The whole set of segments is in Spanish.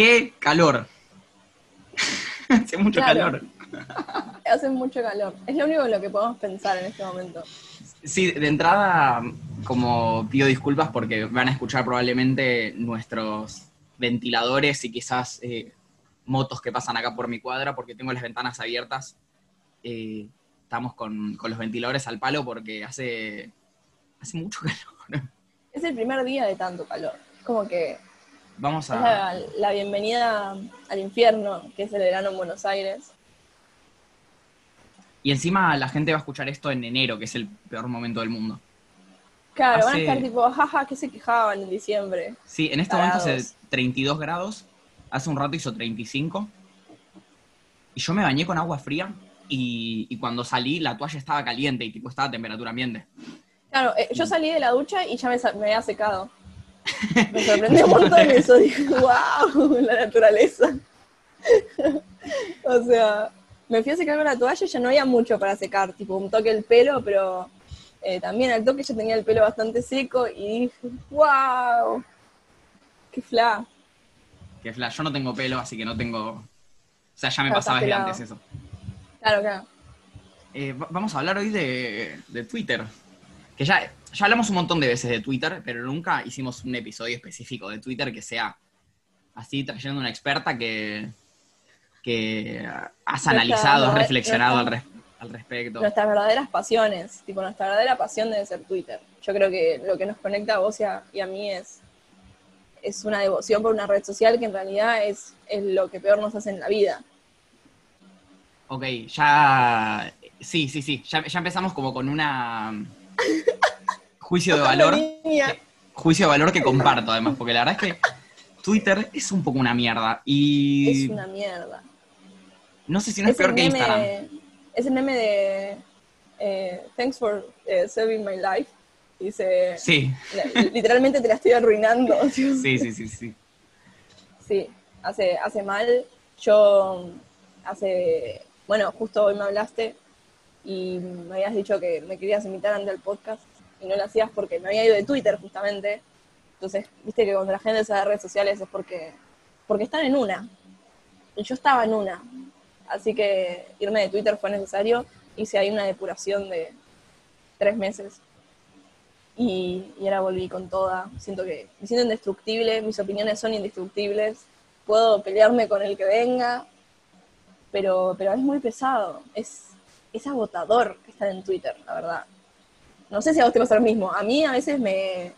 ¡Qué calor! Hace mucho Claro. calor. Hace mucho calor. Es lo único en lo que podemos pensar en este momento. Sí, de entrada, como pido disculpas porque van a escuchar probablemente nuestros ventiladores y quizás eh, motos que pasan acá por mi cuadra porque tengo las ventanas abiertas. Eh, estamos con, con los ventiladores al palo porque hace, hace mucho calor. Es el primer día de tanto calor. Como que Vamos es a... la, la bienvenida al infierno, que es el verano en Buenos Aires. Y encima la gente va a escuchar esto en enero, que es el peor momento del mundo. Claro, van a estar tipo, jaja, que se quejaban en diciembre. Sí, en este momento hace Tarados. 32 grados, hace un rato hizo 35. Y yo me bañé con agua fría y, y cuando salí la toalla estaba caliente y tipo estaba a temperatura ambiente. Claro, eh, yo salí de la ducha y ya me, me había secado. Me sorprendió un montón eso. Dije, wow, la naturaleza. o sea, me fui a secar con la toalla y ya no había mucho para secar. Tipo, un toque el pelo, pero eh, también al toque ya tenía el pelo bastante seco y dije, wow, qué fla. Que flash, yo no tengo pelo, así que no tengo... O sea, ya me pasaba desde antes eso. Claro, claro. Eh, va- vamos a hablar hoy de, de Twitter. Que ya, ya hablamos un montón de veces de Twitter, pero nunca hicimos un episodio específico de Twitter que sea así trayendo una experta que, que has Nuestra- analizado, has nuestra- reflexionado al, res- al respecto. Nuestras verdaderas pasiones, tipo, nuestra verdadera pasión debe ser Twitter. Yo creo que lo que nos conecta a vos y a, y a mí es, es una devoción por una red social que en realidad es, es lo que peor nos hace en la vida. Ok, ya. Sí, sí, sí. Ya, ya empezamos como con una. Juicio de valor. Niña. Juicio de valor que comparto, además, porque la verdad es que Twitter es un poco una mierda. Y. Es una mierda. No sé si no es, Es peor que Instagram. es el meme de eh, Thanks for eh, saving my life. Dice, Sí, literalmente te la estoy arruinando. sí, sí, sí, sí. Sí, hace, hace mal. Yo hace, bueno, justo hoy me hablaste y me habías dicho que me querías invitar ante el podcast y no lo hacías porque me había ido de Twitter justamente. Entonces, viste que cuando la gente se da de redes sociales es porque, porque están en una. Y yo estaba en una. Así que irme de Twitter fue necesario. Hice ahí una depuración de tres meses. Y, y ahora volví con toda. Siento que me siento indestructible, mis opiniones son indestructibles. Puedo pelearme con el que venga, pero, pero es muy pesado. Es, es agotador estar en Twitter, la verdad. No sé si a vos te pasa lo mismo. A mí a veces me,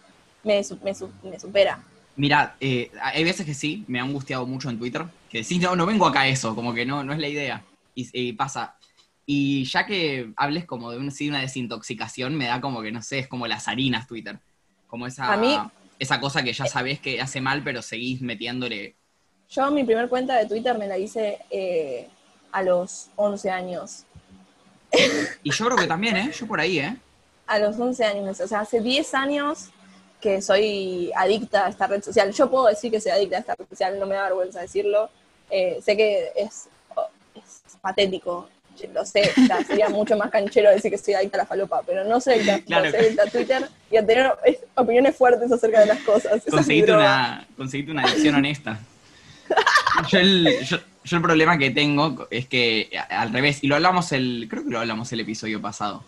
me, me, su- me supera. Mira, eh, hay veces que sí, me ha angustiado mucho en Twitter. Que sí, no, no vengo acá a eso, como que no, no es la idea. Y, y pasa. Y ya que hables como de un- sí, una desintoxicación, me da como que, no sé, es como las harinas Twitter. Como esa, A mí- esa cosa que ya sabés que hace mal, pero seguís metiéndole. Yo mi primer cuenta de Twitter me la hice eh, a los 11 años. Y yo creo que también, ¿eh? Yo por ahí, ¿eh? A los 11 años, o sea, hace 10 años que soy adicta a esta red social. Yo puedo decir que soy adicta a esta red social, no me da vergüenza decirlo. Eh, sé que es, es patético, lo sé, sería mucho más canchero decir que soy adicta a la falopa, pero no soy adicta, Claro. soy adicta a Twitter y a tener es- opiniones fuertes acerca de las cosas. Conseguiste una, conseguiste una adicción honesta. Yo el, yo, yo el problema que tengo es que al revés, y lo hablamos el, creo que lo hablamos el episodio pasado,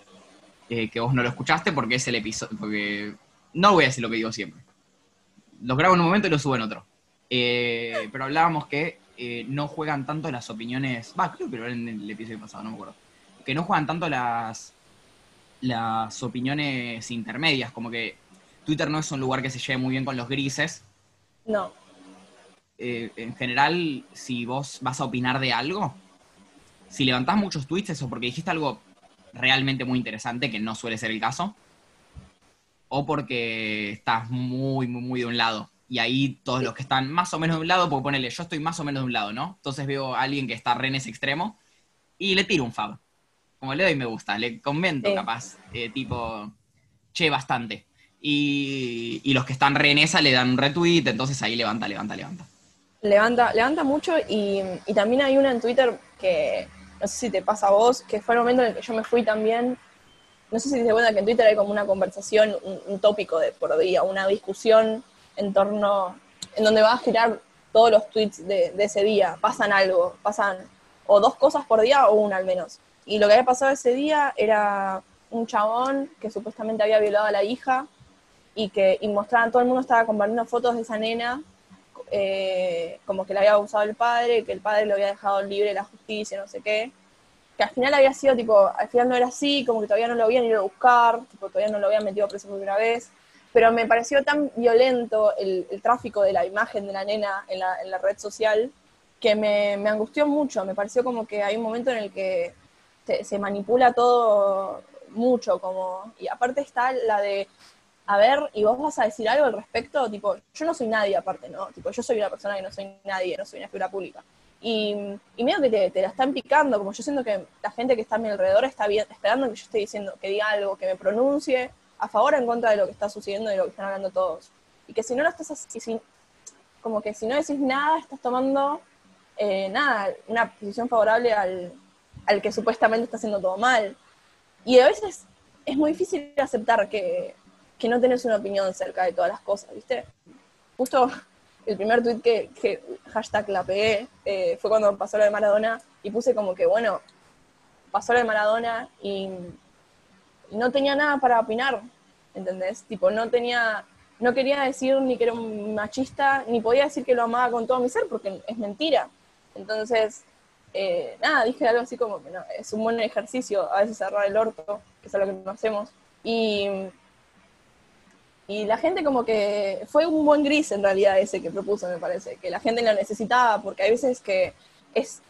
eh, que vos no lo escuchaste porque es el episodio, porque no voy a decir lo que digo siempre. Lo grabo en un momento y lo subo en otro. Eh, pero hablábamos que eh, no juegan tanto las opiniones, va, creo que lo en el episodio pasado, no me acuerdo, que no juegan tanto las, las opiniones intermedias, como que Twitter no es un lugar que se lleve muy bien con los grises, No, eh, en general, si vos vas a opinar de algo, si levantás muchos tweets, eso porque dijiste algo realmente muy interesante, que no suele ser el caso, o porque estás muy, muy, muy de un lado. Y ahí todos los que están más o menos de un lado, porque ponele, yo estoy más o menos de un lado, ¿no? Entonces veo a alguien que está re en ese extremo y le tiro un fab. Como le doy me gusta, le comento Sí. capaz, eh, tipo, che, bastante. Y, y los que están re en esa le dan un retweet, entonces ahí levanta, levanta, levanta. levanta, levanta mucho y, y también hay una en Twitter que no sé si te pasa a vos, que fue el momento en el que yo me fui también. No sé si te das cuenta que en Twitter hay como una conversación, un, tópico de por día, una discusión en torno, en donde va a girar todos los tweets de, de ese día, pasan algo, pasan o dos cosas por día o una al menos. Y lo que había pasado ese día era un chabón que supuestamente había violado a la hija y que y mostraban, todo el mundo estaba compartiendo fotos de esa nena, eh, como que la había abusado el padre, que el padre lo había dejado libre de la justicia, no sé qué. Que al final había sido, tipo, al final no era así, como que todavía no lo habían ido a buscar, tipo, todavía no lo habían metido preso por primera vez. Pero me pareció tan violento el, el tráfico de la imagen de la nena en la, en la red social que me, me angustió mucho. Me pareció como que hay un momento en el que se, se manipula todo mucho, como, y aparte está la de, a ver, y vos vas a decir algo al respecto, tipo, yo no soy nadie aparte, ¿no? Tipo, yo soy una persona que no soy nadie, no soy una figura pública. Y, y medio que te, te la están picando, como yo siento que la gente que está a mi alrededor está bien, esperando que yo esté diciendo, que diga algo, que me pronuncie a favor o en contra de lo que está sucediendo y de lo que están hablando todos. Y que si no lo estás así, si- como que si no decís nada, estás tomando eh, nada, una posición favorable al, al que supuestamente está haciendo todo mal. Y a veces es muy difícil aceptar que, que no tenés una opinión acerca de todas las cosas, ¿viste? Justo el primer tweet que, hashtag la pegué eh, fue cuando pasó lo de Maradona y puse como que, bueno, pasó lo de Maradona y, y no tenía nada para opinar, ¿entendés? Tipo, no tenía, no quería decir ni que era un machista, ni podía decir que lo amaba con todo mi ser porque es mentira. Entonces, eh, nada, dije algo así como que no, es un buen ejercicio a veces cerrar el orto, que es lo que no hacemos. Y, y la gente como que fue un buen gris en realidad ese que propuso, me parece, que la gente lo necesitaba, porque hay veces que es,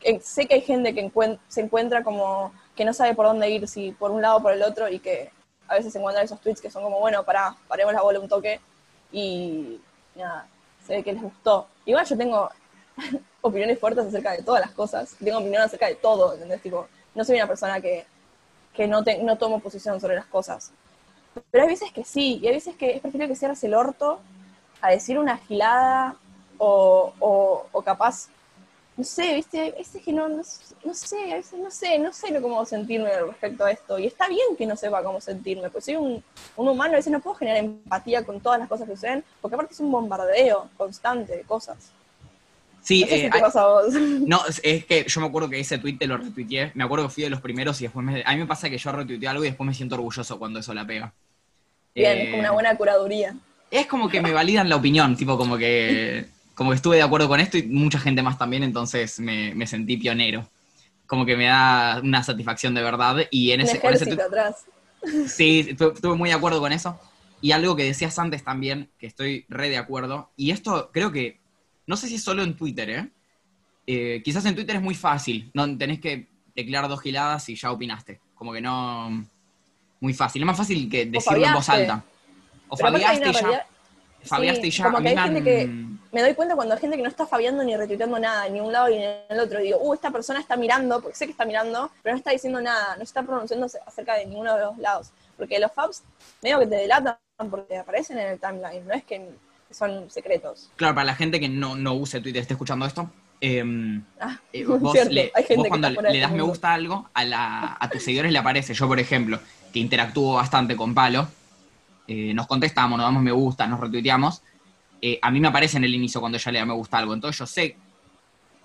que sé que hay gente que se encuentra como que no sabe por dónde ir, si por un lado o por el otro, y que a veces se encuentran esos tweets que son como, bueno, pará, paremos la bola un toque, y nada, se ve que les gustó. Igual yo tengo opiniones fuertes acerca de todas las cosas, tengo opinión acerca de todo, ¿entendés? Tipo, no soy una persona que, que no, te- no tomo posición sobre las cosas. Pero hay veces que sí, y hay veces que es preferible que cierres el orto a decir una gilada o, o, o capaz, no sé, viste, veces que no, no, no sé, a veces no sé, no sé cómo sentirme respecto a esto. Y está bien que no sepa cómo sentirme, porque soy un, un humano, a veces no puedo generar empatía con todas las cosas que suceden, porque aparte es un bombardeo constante de cosas. Sí, No sé eh, si te hay- pasa a vos. No, es- que yo me acuerdo que ese tweet te lo retuiteé. Me acuerdo que fui de los primeros y después me, a mí me pasa que yo retuiteé algo y después me siento orgulloso cuando eso la pega. Bien, Eh, una buena curaduría. Es como que me validan la opinión, tipo como que, como que estuve de acuerdo con esto y mucha gente más también, entonces me, me sentí pionero. Como que me da una satisfacción de verdad y en ese, con ese tweet- atrás. Sí, estu- estuve muy de acuerdo con eso. Y algo que decías antes también, que estoy re de acuerdo, y esto creo que, no sé si es solo en Twitter, ¿eh? Eh, quizás en Twitter es muy fácil, no tenés que teclear dos giladas y ya opinaste. Como que no. Muy fácil. Es más fácil que decirlo en voz alta. O Pero fabiaste y ya. Fabiaste Sí, y ya. como que hay me gente que- Me doy cuenta cuando hay gente que no está fabiando ni retuiteando nada, ni un lado ni en el otro. Digo, uh, esta persona está mirando, porque sé que está mirando, pero no está diciendo nada, no está pronunciándose acerca de ninguno de los lados. Porque los fabs medio que te delatan porque aparecen en el timeline, no es que son secretos. Claro, para la gente que no, no use Twitter, esté escuchando esto. eh, Ah, eh, vos, cierto, le- hay gente vos que cuando le das me gusta a algo, a, la- a tus seguidores le aparece. Yo, por ejemplo, que interactúo bastante con Palo, eh, nos contestamos, nos damos me gusta, nos retuiteamos. eh, a mí me aparece en el inicio cuando ella le da me gusta algo. Entonces yo sé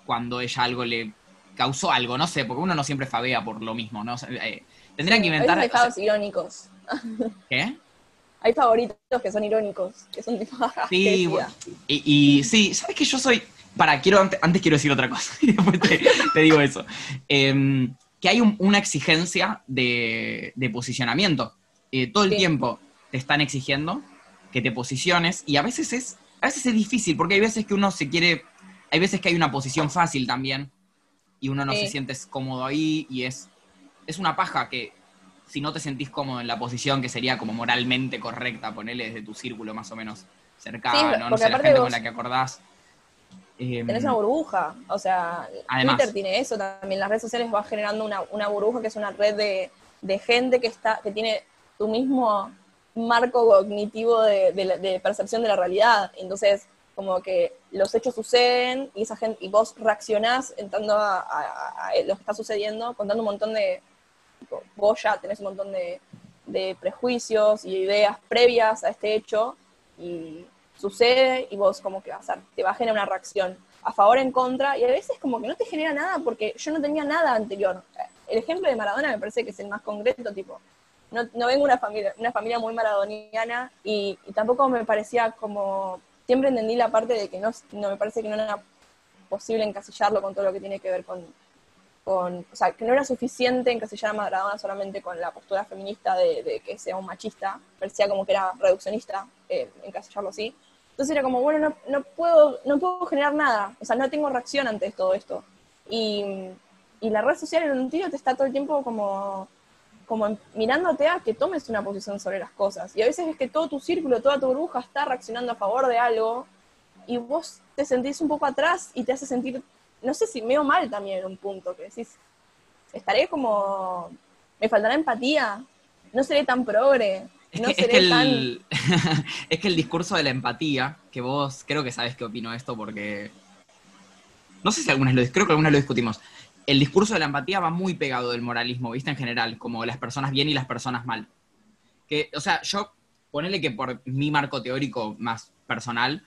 cuando ella algo le causó algo, no sé, porque uno no siempre fabea por lo mismo, ¿no? O sea, eh, tendrían que inventar. Hay o sea, favos irónicos. ¿Qué? Hay favoritos que son irónicos, que son tipo, "Ah, qué Sí, decía". bueno, y, y sí, ¿sabes que yo soy? Para, quiero antes, antes quiero decir otra cosa y después te, te digo eso. Em, que hay un- una exigencia de, de posicionamiento. Eh, todo el Sí. tiempo te están exigiendo que te posiciones y a veces es a veces es difícil porque hay veces que uno se quiere hay veces que hay una posición fácil también y uno no Sí. se siente cómodo ahí y es es una paja que si no te sentís cómodo en la posición que sería como moralmente correcta, ponele desde tu círculo más o menos cercano, Sí, no sé, la gente con la que acordás. Em, tenés una burbuja. O sea, Además. Twitter tiene eso también. Las redes sociales va generando una, una burbuja que es una red de, de gente que está, que tiene tu mismo marco cognitivo de, de de percepción de la realidad. Entonces, como que los hechos suceden y esa gente, y vos reaccionás entrando a, a- a lo que está sucediendo, contando un montón de. Tipo, vos ya tenés un montón de, prejuicios y ideas previas a este hecho, y, sucede y vos como que vas a, te va a generar una reacción a favor, en contra, y a veces como que no te genera nada porque yo no tenía nada anterior. El ejemplo de Maradona me parece que es el más concreto, tipo, no, no vengo una familia, una familia muy maradoniana y, y tampoco me parecía como, siempre entendí la parte de que no, no me parece que no era posible encasillarlo con todo lo que tiene que ver con, con, o sea, que no era suficiente encasillar a Maradona solamente con la postura feminista de, de que sea un machista, parecía como que era reduccionista, eh, encasillarlo así. Entonces era como, bueno, no, no, puedo, no puedo generar nada, o sea, no tengo reacción ante todo esto. Y, y la red social en un tiro te está todo el tiempo como, como mirándote a que tomes una posición sobre las cosas. Y a veces es que todo tu círculo, toda tu burbuja está reaccionando a favor de algo y vos te sentís un poco atrás y te hace sentir, no sé si medio mal también en un punto, que decís, estaré como, me faltará empatía, no seré tan progre, no es, seré que el, tan... es que el discurso de la empatía, que vos creo que sabes qué opino esto porque... No sé si algunas lo, creo que algunas lo discutimos. El discurso de la empatía va muy pegado del moralismo, ¿viste? En general, como las personas bien y las personas mal. Que, o sea, yo, ponele que por mi marco teórico más personal,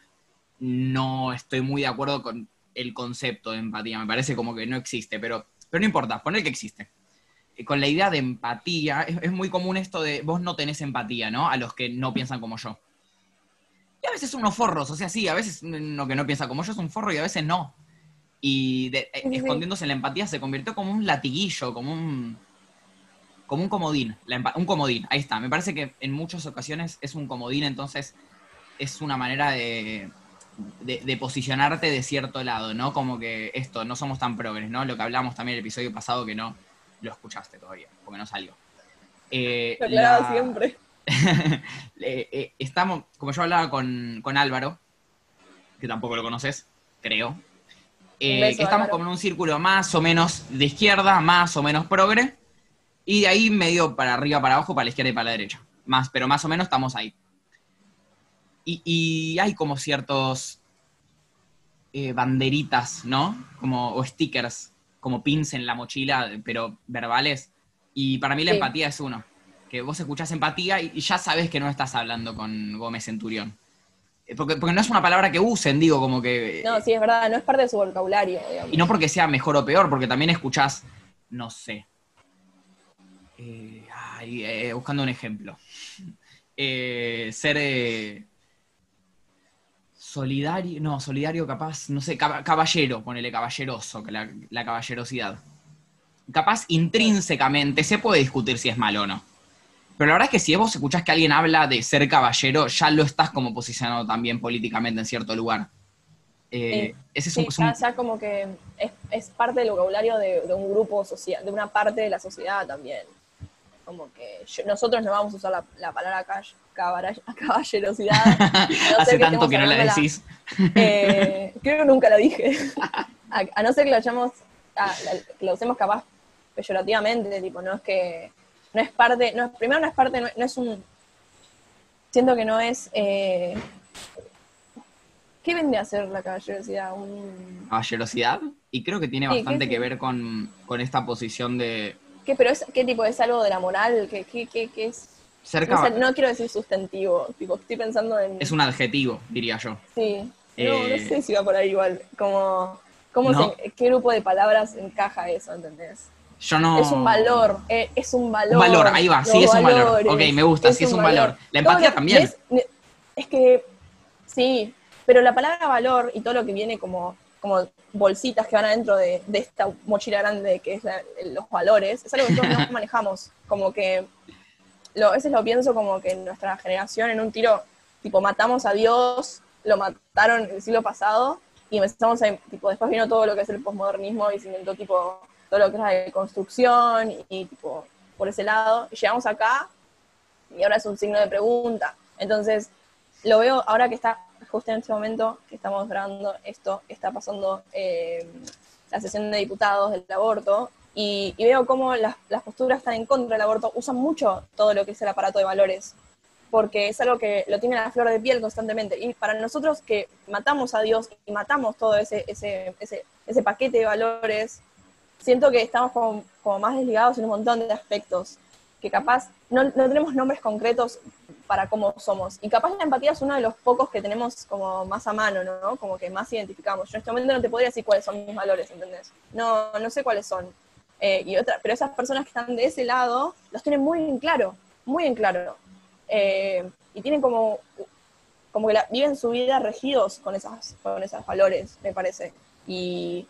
no estoy muy de acuerdo con el concepto de empatía. Me parece como que no existe, pero, pero no importa, poner que existe. Eh, Con la idea de empatía, es, es muy común esto de vos no tenés empatía, ¿no? A los que no piensan como yo. Y a veces unos forros, o sea, sí, a veces lo que no piensa como yo es un forro y a veces no. Y de- eh, Sí, sí, sí. escondiéndose en la empatía se convirtió como un latiguillo, como un como un comodín, la un comodín, ahí está. Me parece que en muchas ocasiones es un comodín, entonces es una manera de, de, de posicionarte de cierto lado, ¿no? Como que esto, no somos tan progres, ¿no? Lo que hablamos también el episodio pasado que no lo escuchaste todavía, porque no salió. Eh, Lo la- siempre. eh, eh, estamos, como yo hablaba con, con Álvaro, que tampoco lo conoces, creo. eh, beso, que estamos Álvaro. como en un círculo más o menos de izquierda, más o menos progre, y de ahí medio para arriba, para abajo, para la izquierda y para la derecha. Más, pero más o menos estamos ahí. Y, y hay como ciertos eh, banderitas, ¿no? Como, o stickers, como pins en la mochila, pero verbales. Y para mí la Sí. empatía es uno. Que vos escuchás empatía y, y ya sabes que no estás hablando con Gómez Centurión. Eh, Porque, porque no es una palabra que usen, digo, como que... No, sí, es verdad, no es parte de su vocabulario, digamos. Y no porque sea mejor o peor, porque también escuchás, no sé. Eh, ay, eh, buscando un ejemplo. Eh, ser eh, solidario, no, solidario capaz, no sé, cab- caballero, ponele caballeroso, que la, la caballerosidad. Capaz intrínsecamente se puede discutir si es malo o no. Pero la verdad es que si vos escuchás que alguien habla de ser caballero, ya lo estás como posicionado también políticamente en cierto lugar. Eh, ese es Sí, un- es un, ya, ya como que es, es parte del vocabulario de, de un grupo social, de una parte de la sociedad también. Como que yo- nosotros no vamos a usar la, la palabra caballerosidad. no Hace tanto que no la decís. Eh, creo que nunca la dije. A, a no ser que la hayamos, a- la- que la usemos capaz peyorativamente, tipo, no es que, no es parte, no, primero no es parte, no, no es un, siento que no es, eh, ¿qué vende a ser la caballerosidad? Un, caballerosidad y creo que tiene Sí, bastante ¿qué que es? ver con, con esta posición de ¿qué, pero es, ¿qué tipo, es algo de la moral? ¿Qué, qué, qué, qué es? ser No, sé, caba- no quiero decir sustantivo, tipo, estoy pensando en... es un adjetivo, diría yo. Sí, no, Eh, no sé si va por ahí igual, como... ¿Cómo ¿No? se- ¿Qué grupo de palabras encaja eso, entendés? Yo no. Es un valor, eh, es un valor. Un valor, ahí va, sí, es un valor. Ok, me gusta, sí, es un valor. La empatía también. Es que, sí, pero la palabra valor y todo lo que viene como, como bolsitas que van adentro de, de esta mochila grande que es la- los valores, es algo que todos no manejamos. Como que, lo, a veces lo pienso como que en nuestra generación, en un tiro, tipo, matamos a Dios, lo mataron el siglo pasado, y empezamos a, tipo, después vino todo lo que es el posmodernismo y se inventó, tipo, todo lo que es la deconstrucción y, y, tipo, por ese lado, y llegamos acá y ahora es un signo de pregunta. Entonces, lo veo ahora que está justo en este momento que estamos grabando esto, está pasando eh, la sesión de diputados del aborto, y, veo cómo las, posturas están en contra del aborto, usan mucho todo lo que es el aparato de valores, porque es algo que lo tienen a la flor de piel constantemente. Y para nosotros que matamos a Dios y matamos todo ese, ese, ese, ese paquete de valores, siento que estamos como, como más desligados en un montón de aspectos, que capaz no, no tenemos nombres concretos para cómo somos. Y capaz la empatía es uno de los pocos que tenemos como más a mano, ¿no? Como que más identificamos. Yo en este momento no te podría decir cuáles son mis valores, ¿entendés? No, no sé cuáles son. Eh, y otra, pero esas personas que están de ese lado los tienen muy en claro, muy en claro. Eh, y tienen como, como que la, viven su vida regidos con, esas, con esos valores, me parece. Y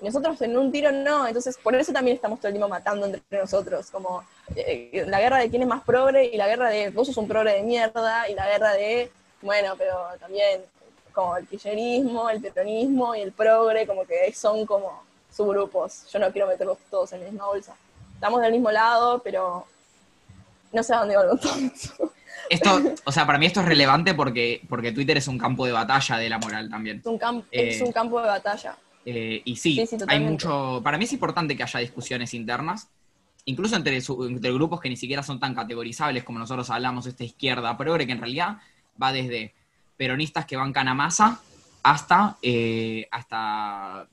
nosotros en un tiro no, entonces por eso también estamos todo el tiempo matando entre nosotros, como eh, la guerra de quién es más progre y la guerra de vos sos un progre de mierda y la guerra de, bueno, pero también como el kirchnerismo, el peronismo y el progre, como que son como subgrupos. Yo no quiero meterlos todos en la misma bolsa. Estamos del mismo lado, pero no sé a dónde va todo Esto, o sea, para mí esto es relevante porque, porque Twitter es un campo de batalla de la moral también. Es un, es un campo de batalla. Eh, y sí, hay mucho. Para mí es importante que haya discusiones internas, incluso entre, grupos que ni siquiera son tan categorizables como nosotros hablamos, esta izquierda progre, que en realidad va desde peronistas que bancan a masa hasta, eh, hasta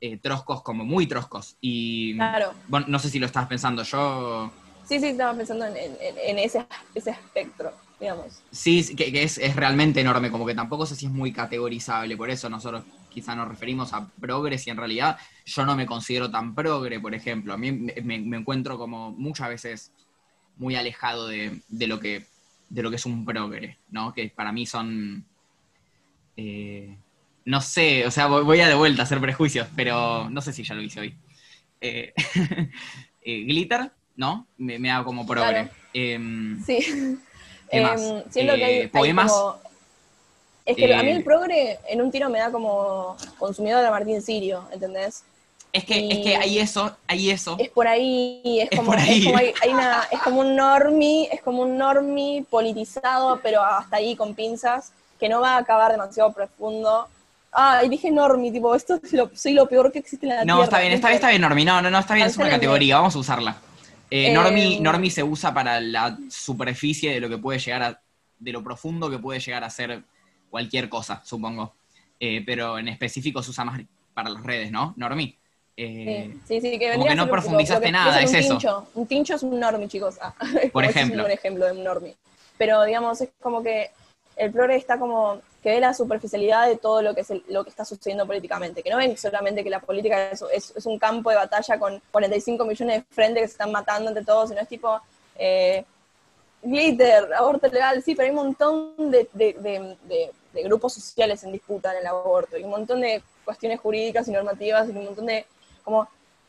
eh, troscos como muy troscos. Y claro. bueno, no sé si lo estás pensando, yo. Sí, sí, estaba pensando en, ese, ese espectro. Digamos. Sí, que, es, es, realmente enorme, como que tampoco sé si es muy categorizable, por eso nosotros quizá nos referimos a progres y en realidad yo no me considero tan progre, por ejemplo. A mí me, encuentro como muchas veces muy alejado de, lo, que, de lo que es un progre, ¿no? Que para mí son... Eh, no sé, o sea, voy a de vuelta a hacer prejuicios, pero no sé si ya lo hice hoy. Eh, eh, glitter, ¿no? Me, me hago como progre. Em, sí. Em, siento que hay, poemas. Es que a mí el eh, progre en un tiro me da como consumidor de Martín Sirio, ¿entendés? Es que, es que hay eso, hay eso. Es por ahí, es, como, Es, como hay, una, es como un normie, es como un normie politizado, pero hasta ahí con pinzas, que no va a acabar demasiado profundo. Ah, y dije normie, tipo, esto es lo, soy lo peor que existe en la no, tierra. No, está bien, está bien, está bien normie, no, no, no, está bien, es una categoría, vamos a usarla. Eh, normie, em, normie se usa para la superficie de lo que puede llegar a, de lo profundo que puede llegar a ser cualquier cosa, supongo. Eh, pero en específico se usa más para las redes, ¿no? Normi. Eh, sí, sí, que Como que no profundizaste nada, es, eso. Un tincho es un normi, chicos. Ah, Por ejemplo. Es un ejemplo de un normi. Pero, digamos, es como que el progre está como que ve la superficialidad de todo lo que, es lo que está sucediendo políticamente, que no ven solamente que la política es, es, un campo de batalla con 45 millones de frentes que se están matando entre todos, sino es tipo, eh, glitter, aborto legal, sí, pero hay un montón de, de grupos sociales en disputa en el aborto, y un montón de cuestiones jurídicas y normativas, y un montón de, como,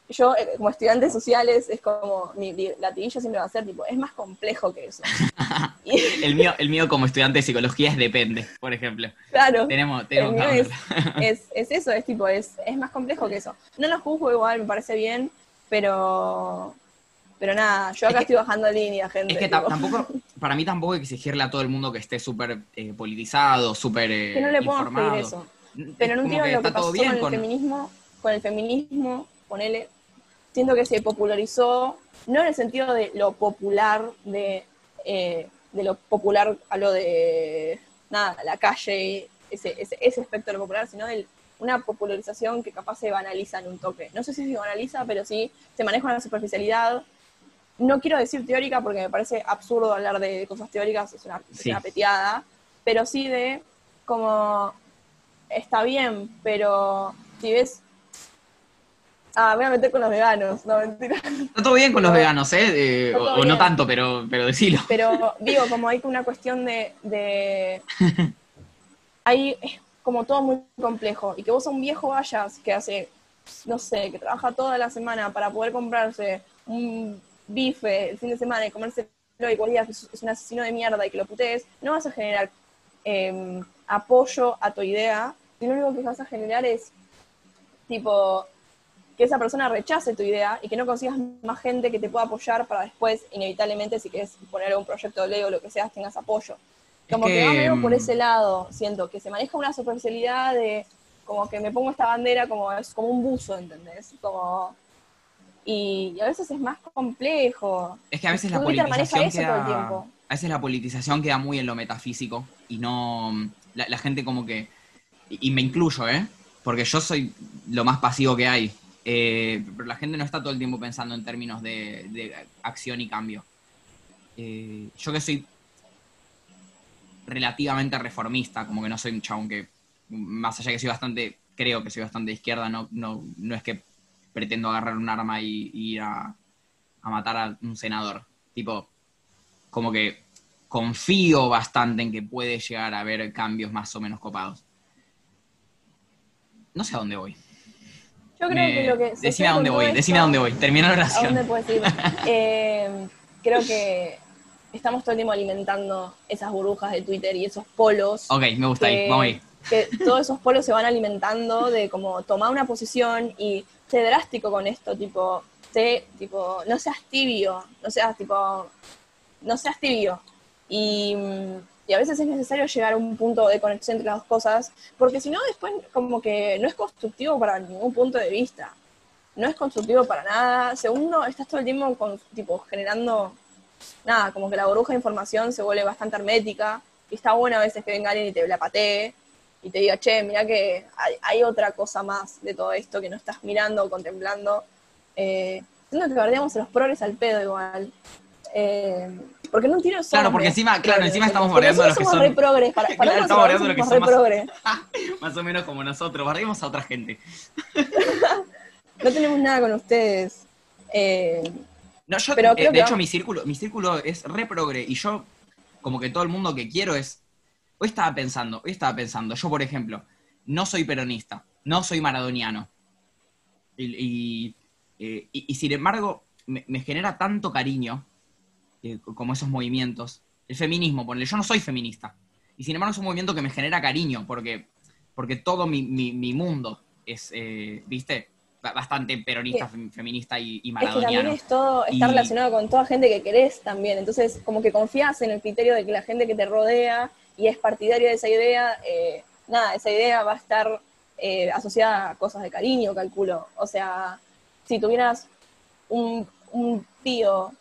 yo eh, como estudiante sociales, es como, mi latiguilla siempre va a ser, tipo, es más complejo que eso. el, mío, el mío como estudiante de psicología es depende, por ejemplo. Claro. Tenemos, tenemos es, es, es, eso, es tipo, es, es más complejo que eso. No lo juzgo igual, me parece bien, pero pero nada, yo acá estoy bajando línea, gente. Es que tampoco, para mí tampoco hay que exigirle a todo el mundo que esté súper eh, politizado, súper eh, Que no le podemos pedir eso. Pero en un tiro lo que pasó con, el feminismo, con el feminismo, ponele, siento que se popularizó, no en el sentido de lo popular, de, eh, de lo popular a lo de, nada, la calle, ese, ese, ese espectro popular, sino de una popularización que capaz se banaliza en un toque. No sé si se banaliza, pero sí se maneja una superficialidad no quiero decir teórica porque me parece absurdo hablar de cosas teóricas, es una, peteada, pero sí de como está bien, pero si ves Ah, voy a meter con los veganos, no mentira. Está todo bien con los veganos, ¿eh? o, no tanto, pero, pero decilo. Pero digo, como hay una cuestión de. de... Ahí es como todo muy complejo. Y que vos a un viejo vayas que hace, no sé, que trabaja toda la semana para poder comprarse un bife el fin de semana y comerse y cualidad es, un asesino de mierda y que lo putees, no vas a generar em, apoyo a tu idea, y lo único que vas a generar es tipo que esa persona rechace tu idea y que no consigas más gente que te pueda apoyar para después, inevitablemente, si quieres poner un proyecto de ley o lo que sea, tengas apoyo. Como que, que va por em, ese lado, siento, que se maneja una superficialidad de como que me pongo esta bandera como es como un buzo, ¿entendés? Como y, a veces es más complejo. Es que a veces la politización queda, a veces la politización queda muy en lo metafísico y no la, gente como que y, me incluyo, ¿eh? Porque yo soy lo más pasivo que hay. Eh, pero la gente no está todo el tiempo pensando en términos de, acción y cambio. Eh, yo que soy relativamente reformista, como que no soy un chabón que, más allá que soy bastante, creo que soy bastante de izquierda, no, no, no es que pretendo agarrar un arma y, y ir a, a matar a un senador. Tipo, como que confío bastante en que puede llegar a haber cambios más o menos copados. No sé a dónde voy. Yo creo Me- que lo que. Decime a dónde voy, todo decime a esto- dónde voy. Termina la ¿A dónde oración. puedes ir? Eh, creo que estamos todo el tiempo alimentando esas burbujas de Twitter y esos polos. Ok, me gusta ahí, que, vamos ahí. que todos esos polos se van alimentando de como tomar una posición y sé drástico con esto, tipo, sé, tipo, no seas tibio, no seas tipo, no seas tibio. Y, y a veces es necesario llegar a un punto de conexión entre las dos cosas, porque si no, después como que no es constructivo para ningún punto de vista. No es constructivo para nada. Segundo, estás todo el tiempo con, tipo, generando nada, como que la burbuja de información se vuelve bastante hermética y está bueno a veces que venga alguien y te la patee y te diga, che, mira que hay, hay otra cosa más de todo esto que no estás mirando o contemplando. Eh, siento que guardemos a los progres al pedo igual. Eh, porque no tiro Claro, porque encima- claro, encima estamos Porque bardeando a los que somos son- re progres, para, para Claro, estamos bardeando a los que somos son re más- progres. Más o menos como nosotros, barrimos a otra gente. No tenemos nada con ustedes. Eh, No, yo, Pero eh, de hecho, mi círculo, mi círculo es re progre y yo, como que todo el mundo que quiero es. Hoy estaba pensando, hoy estaba pensando, yo por ejemplo, no soy peronista, no soy maradoniano. Y, y, eh, y- y sin embargo, me, me genera tanto cariño eh, como esos movimientos. El feminismo, ponle, yo no soy feminista. Y sin embargo es un movimiento que me genera cariño, porque, porque todo mi, mi- mi mundo es, eh, ¿viste? Ba- Bastante peronista, fem- feminista y, y Es que maradoniano. también es todo, está Y- relacionado con toda gente que querés también. Entonces, como que confías en el criterio de que la gente que te rodea y es partidaria de esa idea, eh, nada, esa idea va a estar eh, asociada a cosas de cariño, calculo. O sea, si tuvieras un, un tío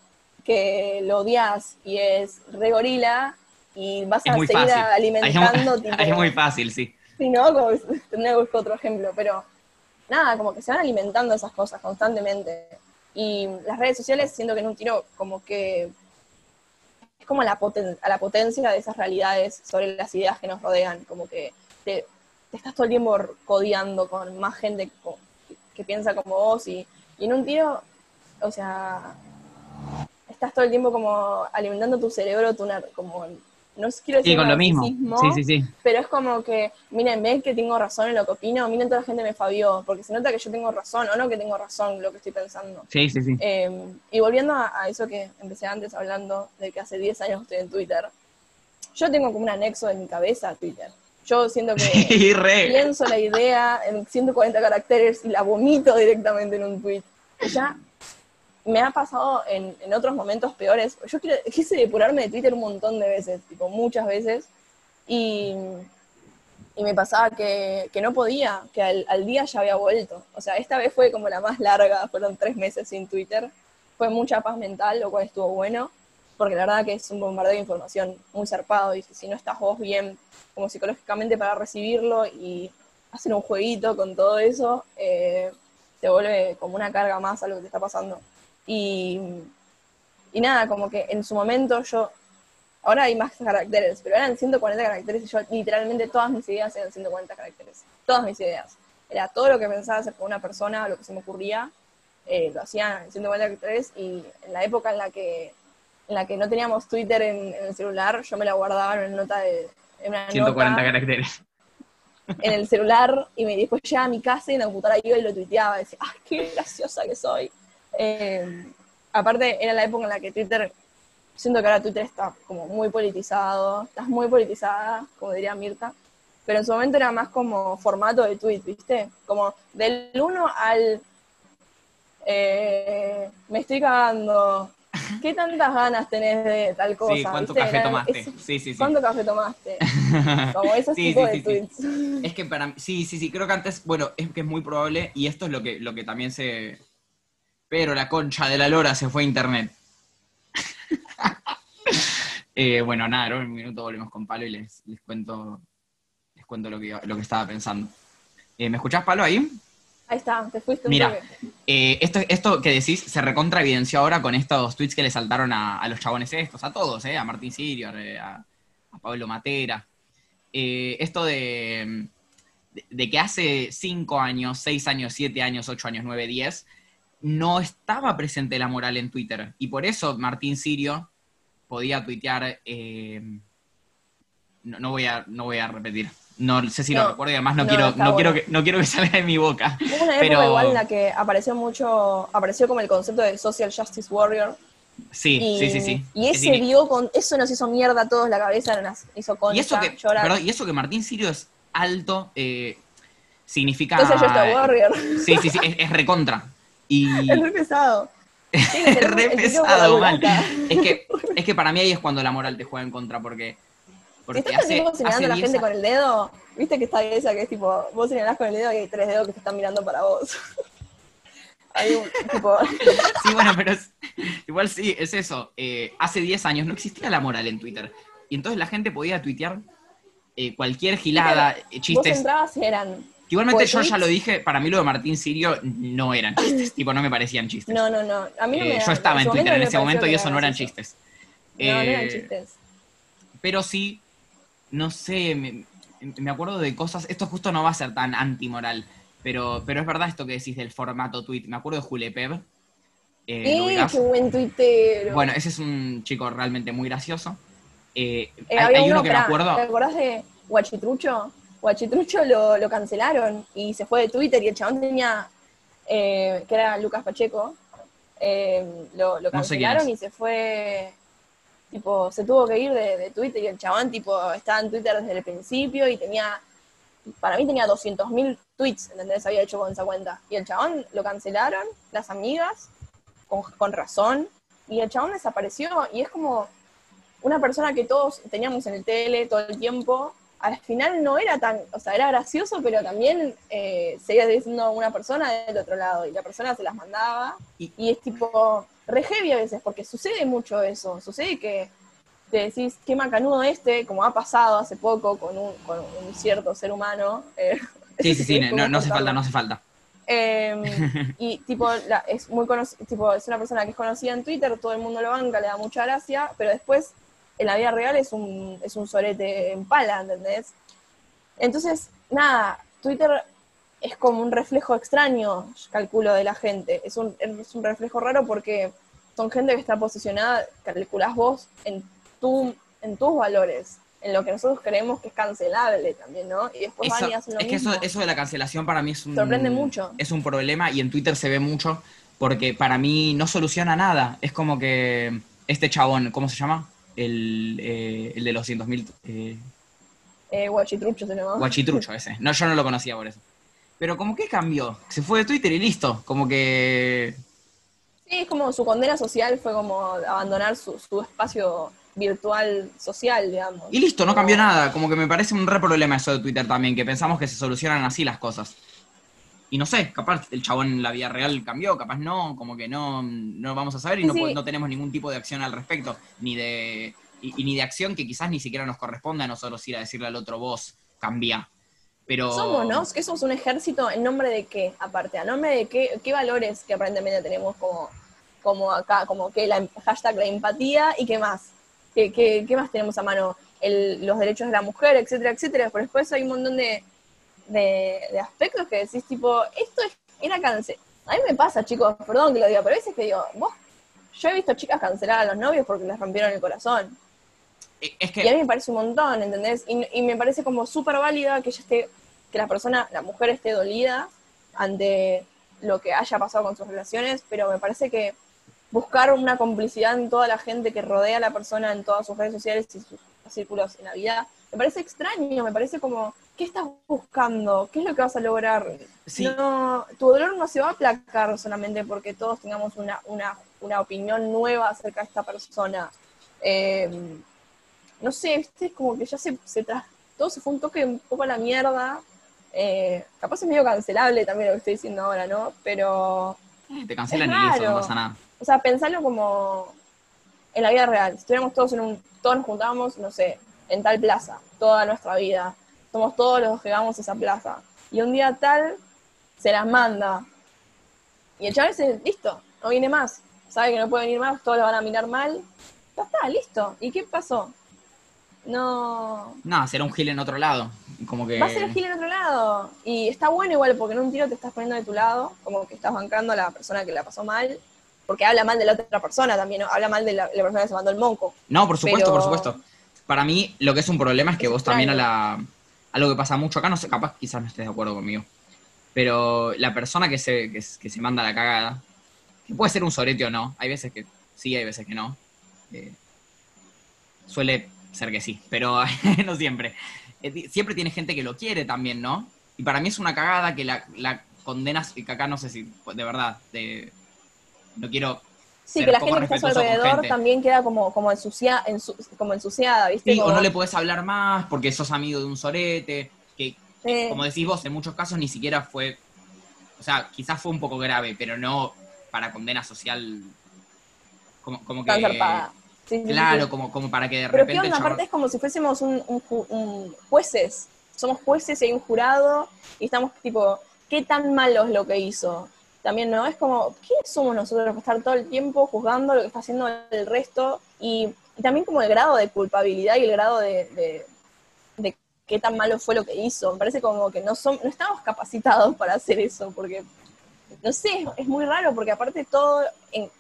que lo odias y es re gorila y vas Es a seguir fácil. alimentando, es, tipo, es muy fácil, sí. Sí, ¿no? Como buscar otro ejemplo, pero nada, como que se van alimentando esas cosas constantemente. Y las redes sociales siento que en un tiro como que es como la poten- a la potencia de esas realidades sobre las ideas que nos rodean, como que te, estás todo el tiempo codeando con más gente que, piensa como vos y, en un tiro, o sea, estás todo el tiempo como alimentando tu cerebro, tu como, no quiero decir Sí, con lo mismo. Sí, sí, sí. pero es como que, miren, ven que tengo razón en lo que opino, miren toda la gente me fabió, porque se nota que yo tengo razón, o no que tengo razón lo que estoy pensando. Sí, sí, sí. Eh, y volviendo a, a eso que empecé antes hablando, de que hace 10 años estoy en Twitter, yo tengo como un anexo en mi cabeza a Twitter. Yo siento que Sí, pienso la idea en 140 caracteres y la vomito directamente en un tweet. Ya me ha pasado en, en otros momentos peores. Yo quiero- quise depurarme de Twitter un montón de veces, tipo muchas veces, y, y me pasaba que, que no podía, que al, al día ya había vuelto. O sea, esta vez fue como la más larga, fueron tres meses sin Twitter. Fue mucha paz mental, lo cual estuvo bueno, porque la verdad que es un bombardeo de información muy zarpado, y si no estás vos bien como psicológicamente para recibirlo y hacer un jueguito con todo eso, eh, te vuelve como una carga más a lo que te está pasando. Y, y nada, como que en su momento yo, ahora hay más caracteres, pero eran 140 caracteres y yo literalmente todas mis ideas eran 140 caracteres. Todas mis ideas. Era todo lo que pensaba hacer con una persona, lo que se me ocurría, eh, lo hacía en 140 caracteres y en la época en la que en la que no teníamos Twitter en, en el celular, yo me la guardaba en una nota de en una 140 nota caracteres. en el celular y me, después llegaba a mi casa y en la computadora iba y lo tuiteaba. Y decía, ¡ay, qué graciosa que soy! Eh, aparte, era la época en la que Twitter, siento que ahora Twitter está como muy politizado, estás muy politizada, como diría Mirta, pero en su momento era más como formato de tweet, ¿viste? Como del 1 al... eh, me estoy cagando. ¿Qué tantas ganas tenés de tal cosa? Sí, ¿cuánto ¿viste? café Era tomaste? Sí, sí, sí. ¿Cuánto café tomaste? Como esos Sí, tipos sí, de tweets. Es que para mí, sí, sí, sí, creo que antes, bueno, es que es muy probable, y esto es lo que, lo que también se... Pero la concha de la lora se fue a internet. Eh, bueno, nada, en un minuto volvemos con Palo y les, les cuento les cuento lo que, lo que estaba pensando. Eh, ¿Me escuchás, Palo, ahí? Ahí está, te fuiste un Mira. Eh, esto, esto que decís se recontra evidenció ahora con estos tweets que le saltaron a, a los chabones estos, a todos, eh, a Martín Sirio, a, a Pablo Matera. Esto de, de, que hace 5 años, 6 años, 7 años, 8 años, 9, 10, no estaba presente la moral en Twitter. Y por eso Martín Sirio podía tuitear, eh, no, voy a, no voy a repetir, no sé si lo recuerdo y además no, quiero, no, quiero que, no quiero que salga de mi boca. Hubo una época igual en la que apareció mucho, apareció como el concepto de Social Justice Warrior. Sí, sí, sí, sí. Y ese vio con, eso nos hizo mierda a todos la cabeza, nos hizo concha, y eso que, y eso que Martín Sirio es alto, eh, significa... Social Justice Warrior. Sí, sí, sí, es, recontra. Y... Es re pesado. es re pesado, mal. Es que, es que para mí ahí es cuando la moral te juega en contra, porque porque ¿Estás hace, señalando a la gente con el dedo? ¿Viste que está esa que es tipo, vos señalás con el dedo y hay tres dedos que te están mirando para vos? hay un tipo... sí, bueno, pero igual sí, es eso. Eh, hace 10 años no existía la moral en Twitter. Y entonces la gente podía tuitear eh, cualquier gilada, eh, chistes. Vos entrabas y eran Igualmente yo ya lo dije, para mí lo de Martín Sirio no eran chistes, tipo no me parecían chistes. No, no, no. A mí no me Yo estaba en Twitter en ese momento y eso no eran chistes. No, no eran chistes. Pero sí no sé, me, acuerdo de cosas, esto justo no va a ser tan antimoral, pero, pero es verdad esto que decís del formato tweet. Me acuerdo de Julepeb. Eh, ¡Qué buen tuitero! Bueno, ese es un chico realmente muy gracioso. Eh, eh, hay, uno, que me acuerdo. ¿Te acordás de Guachitrucho? Guachitrucho lo, lo, cancelaron y se fue de Twitter y el chabón tenía, que era Lucas Pacheco, lo, lo cancelaron y se fue tipo, se tuvo que ir de, Twitter y el chabón, tipo, estaba en Twitter desde el principio y tenía, para mí tenía 200.000 tweets, ¿entendés? Había hecho con esa cuenta. Y el chabón lo cancelaron, las amigas, con, razón, y el chabón desapareció y es como una persona que todos teníamos en el tele todo el tiempo, al final no era tan, o sea, era gracioso, pero también eh, seguía siendo una persona del otro lado y la persona se las mandaba y es tipo, re heavy a veces, porque sucede mucho eso, sucede que te decís, qué macanudo este, como ha pasado hace poco con un, con un cierto ser humano. Eh, sí, sí, sí, no, no hace falta, no hace falta. Y tipo, es muy tipo, es una persona que es conocida en Twitter, todo el mundo lo banca, le da mucha gracia, pero después en la vida real es un, es un sorete en pala, ¿entendés? Entonces, nada, Twitter es como un reflejo extraño, calculo, de la gente. Es un, es un reflejo raro porque son gente que está posicionada, calculás vos, en, tu, en tus valores, en lo que nosotros creemos que es cancelable también, ¿no? Y después van y hacen lo es que eso, eso de la cancelación para mí es un... Sorprende mucho. Es un problema y en Twitter se ve mucho porque para mí no soluciona nada. Es como que este chabón, ¿cómo se llama? El, eh, el de los 200.000... Eh... Eh, Guachitrucho se llama. Guachitrucho ese. No, yo no lo conocía por eso. Pero como que cambió. Se fue de Twitter y listo. Como que... Sí, es como su condena social fue como abandonar su, espacio virtual social, digamos. Y listo, no cambió nada. Como que me parece un re problema eso de Twitter también, que pensamos que se solucionan así las cosas. Y no sé, capaz el chabón en la vida real cambió, capaz no, como que no, no vamos a saber y no, no tenemos ningún tipo de acción al respecto, ni de, y, ni de acción que quizás ni siquiera nos corresponda a nosotros ir a decirle al otro vos, cambia. Somos, ¿no? Que somos un ejército en nombre de qué, aparte, a nombre de qué, qué valores que aparentemente tenemos como, como acá, como que la hashtag la empatía y qué más. ¿Qué, qué, qué más tenemos a mano? El, los derechos de la mujer, etcétera, etcétera. Pero después hay un montón de, de, aspectos que decís, tipo, esto es, era cáncer. A mí me pasa, chicos, perdón que lo diga, pero a veces que digo, vos, yo he visto chicas cancelar a los novios porque les rompieron el corazón. Es que... Y a mí me parece un montón, ¿entendés? Y, y me parece como súper válida que ella esté que la persona, la mujer esté dolida ante lo que haya pasado con sus relaciones, pero me parece que buscar una complicidad en toda la gente que rodea a la persona en todas sus redes sociales y sus círculos en la vida, me parece extraño, me parece como, ¿qué estás buscando? ¿Qué es lo que vas a lograr? No, tu dolor no se va a aplacar solamente porque todos tengamos una, una, una opinión nueva acerca de esta persona. Eh, no sé, ¿viste? como que ya se, se todo se fue un toque un poco a la mierda eh, capaz es medio cancelable también lo que estoy diciendo ahora, ¿no? Pero. Eh, te cancelan y eso, no pasa nada. O sea, pensarlo como en la vida real. Si estuviéramos todos en un. Todos nos juntamos, no sé, en tal plaza, toda nuestra vida. Somos todos los que vamos a esa plaza. Y un día tal se las manda. Y el chaval dice, listo, no viene más. Sabe que no puede venir más, todos lo van a mirar mal. Ya está, listo. ¿Y qué pasó? no... No, será un gil en otro lado. Como que... Va a ser el gil en otro lado. Y está bueno igual, porque en un tiro te estás poniendo de tu lado, como que estás bancando a la persona que la pasó mal, porque habla mal de la otra persona también, ¿no? habla mal de la, la persona que se mandó el monco. No, por supuesto, Pero- por supuesto. Para mí, lo que es un problema es que Es vos también a la. Algo que pasa mucho acá, no sé, capaz quizás no estés de acuerdo conmigo. Pero la persona que se, que, se manda la cagada, que puede ser un sorete o no, hay veces que sí, hay veces que no. eh, suele ser que sí, pero no siempre. Eh, Siempre tiene gente que lo quiere también, ¿no? Y para mí es una cagada que la, condenas, y que acá no sé si, de verdad, de, no quiero Sí, ser que la gente que está a su alrededor también queda como, como, ensucia, ensu- como ensuciada, ¿viste? Sí, o no le podés hablar más porque sos amigo de un sorete, que eh, como decís vos, en muchos casos ni siquiera fue, o sea, quizás fue un poco grave, pero no para condena social, como, como tan que... Sí, Claro, sí. como, como para que de Pero repente... chabón- aparte es como si fuésemos un, un un jueces. Somos jueces y hay un jurado y estamos tipo, ¿qué tan malo es lo que hizo? También, ¿no? Es como, ¿quiénes somos nosotros para estar todo el tiempo juzgando lo que está haciendo el resto? Y, y también como el grado de culpabilidad y el grado de, de, de qué tan malo fue lo que hizo. Me parece como que no, son, no estamos capacitados para hacer eso, porque, no sé, es muy raro, porque aparte todo, en,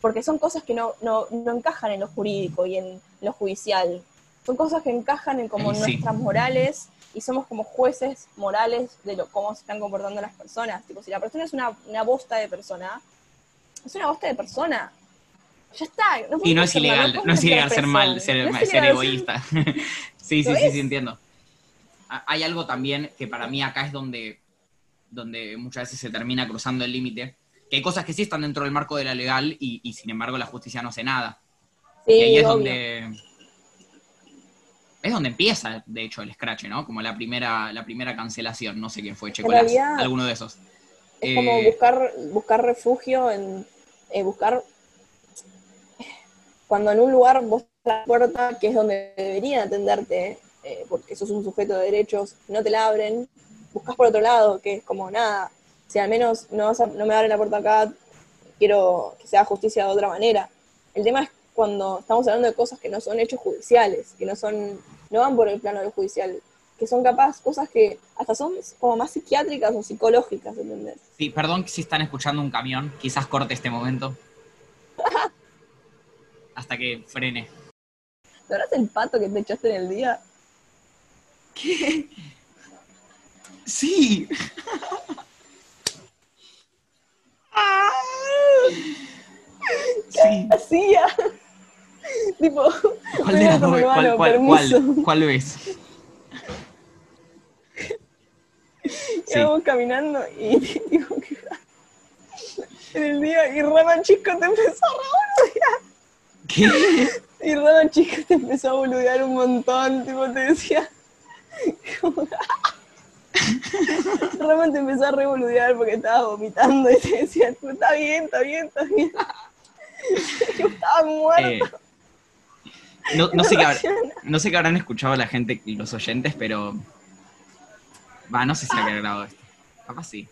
porque son cosas que no, no, no encajan en lo jurídico y en lo judicial. Son cosas que encajan en como sí. nuestras morales y somos como jueces morales de lo, cómo se están comportando las personas. Tipo, si la persona es una, una bosta de persona, es una bosta de persona. Ya está. No Y no es mal, ilegal, podemos no es ilegal ser mal, ser, No ser egoísta. sí, sí, ¿Lo sí, sí, entiendo. Ha- Hay algo también que para mí acá es donde, donde muchas veces se termina cruzando el límite, que hay cosas que sí están dentro del marco de la legal y, y sin embargo la justicia no hace nada. Sí, y ahí es obvio. donde es donde empieza, de hecho, el scratch, ¿no? Como la primera, la primera cancelación. No sé quién fue, Checolás, alguno de esos. Es como Eh, buscar, buscar refugio en eh, buscar cuando en un lugar vos la puerta, que es donde deberían atenderte, eh, porque sos un sujeto de derechos, no te la abren, buscas por otro lado, que es como nada, si al menos no, vas a- no me abren la puerta acá, quiero que sea justicia de otra manera. El tema es cuando estamos hablando de cosas que no son hechos judiciales, que no son, no van por el plano del judicial, que son capaz cosas que hasta son como más psiquiátricas o psicológicas, ¿entendés? Sí, perdón si están escuchando un camión, quizás corte este momento. Hasta que frene. ¿Te acuerdas el pato que te echaste en el día? ¿Qué? Sí. Sí. Hacía. tipo, ¿Cuál de las dos? ¿Cuál, cuál, cuál, cuál ves? Sí. caminando y tipo que en el día y Rama Chico te empezó a ¿Qué? boludear. Y Rama Chico te empezó a boludear un montón, tipo te decía. Rama te empezó a revoludear porque estaba vomitando y te decía, tipo, está bien, está bien, está bien. Yo estaba muerto. Eh, no, no sé qué habrá- no sé qué habrán escuchado la gente, los oyentes, pero. Va, no sé si habrá grabado esto. Capaz sí.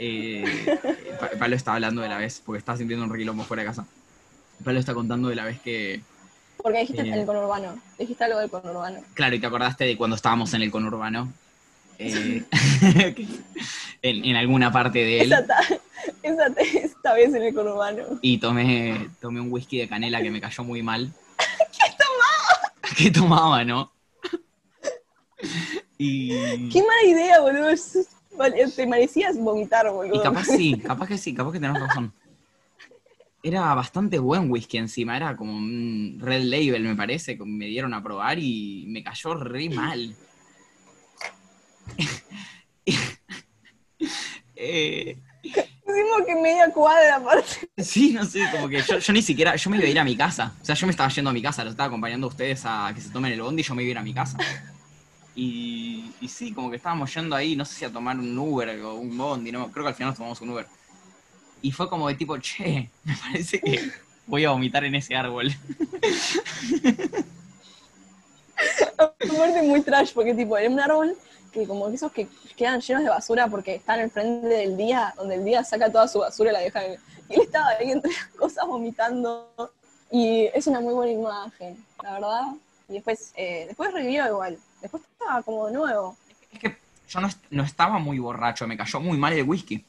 Eh, Pa- Pablo estaba hablando de la vez, porque estaba sintiendo un requilombo fuera de casa. Pablo está contando de la vez que. Porque dijiste Eh. el conurbano. Dijiste algo del conurbano. Claro, y te acordaste de cuando estábamos en el conurbano. Eh, en, en alguna parte de él. Esa, ta- esa, esta vez en el conurbano. Y tomé, tomé un whisky de canela que me cayó muy mal. ¿Qué tomaba? ¿Qué tomaba, no? Y, Qué mala idea, boludo. Te merecías vomitar, boludo. y capaz sí, capaz que sí, capaz que tenés razón. Era bastante buen whisky encima, era como un Red Label, me parece, que me dieron a probar y me cayó re mal. Eh, Decimos que media cuadra aparte. Sí, no sé, como que yo, yo ni siquiera, yo me iba a ir a mi casa. O sea, yo me estaba yendo a mi casa, los estaba acompañando a ustedes a que se tomen el bondi y yo me iba a ir a mi casa. Y, y sí, como que estábamos yendo ahí, no sé si a tomar un Uber o un bondi, no, creo que al final nos tomamos un Uber. Y fue como de tipo, che, me parece que voy a vomitar en ese árbol. Aparte muy trash, porque tipo, era un árbol que como esos que quedan llenos de basura porque están al frente del día, donde el día saca toda su basura y la deja. Y él estaba ahí entre las cosas vomitando. Y es una muy buena imagen, la verdad. Y después, eh, después revivió igual. Después estaba como nuevo. Es que yo no, no estaba muy borracho, me cayó muy mal el whisky.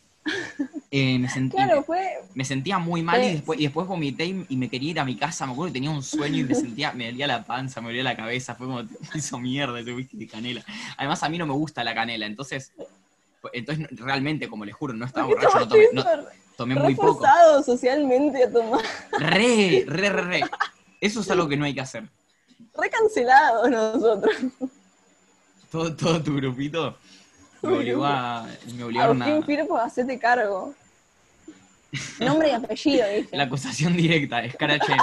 Eh, me, sentí- Claro, fue. me sentía muy mal y después, y después vomité y, y me quería ir a mi casa. Me acuerdo que tenía un sueño y me sentía, me dolía la panza, me dolía la cabeza. Fue como, hizo mierda ese whisky de canela. Además, a mí no me gusta la canela, entonces, entonces realmente, como les juro, no estaba ¿por qué borracho, no tomé, no- tomé muy poco. Socialmente a tomar. Re, re, re, re. Eso es algo que no hay que hacer. Recancelados nosotros. Todo, todo tu grupito me obligó a, me obligaron Agustín a, Firpo, hacete cargo. Nombre y apellido, dije. la acusación directa, escarache,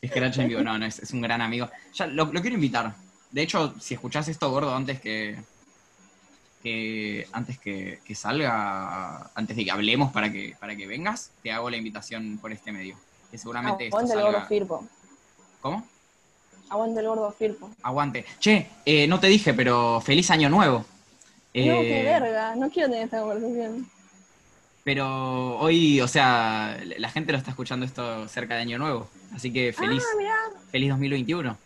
escarache en vivo. No, no, es, es un gran amigo. Ya, lo, lo quiero invitar. De hecho, si escuchás esto, gordo, antes que, que antes que, que salga, antes de que hablemos para que, para que vengas, te hago la invitación por este medio. Que seguramente esto Aguante el gordo salga... Firpo. ¿Cómo? Aguante el gordo Firpo. Aguante. Che, eh, no te dije, pero feliz año nuevo. No, Eh, qué verga. No quiero tener esta conversación. Pero hoy, o sea, la gente lo está escuchando esto cerca de Año Nuevo. Así que feliz, Ah, feliz 2021.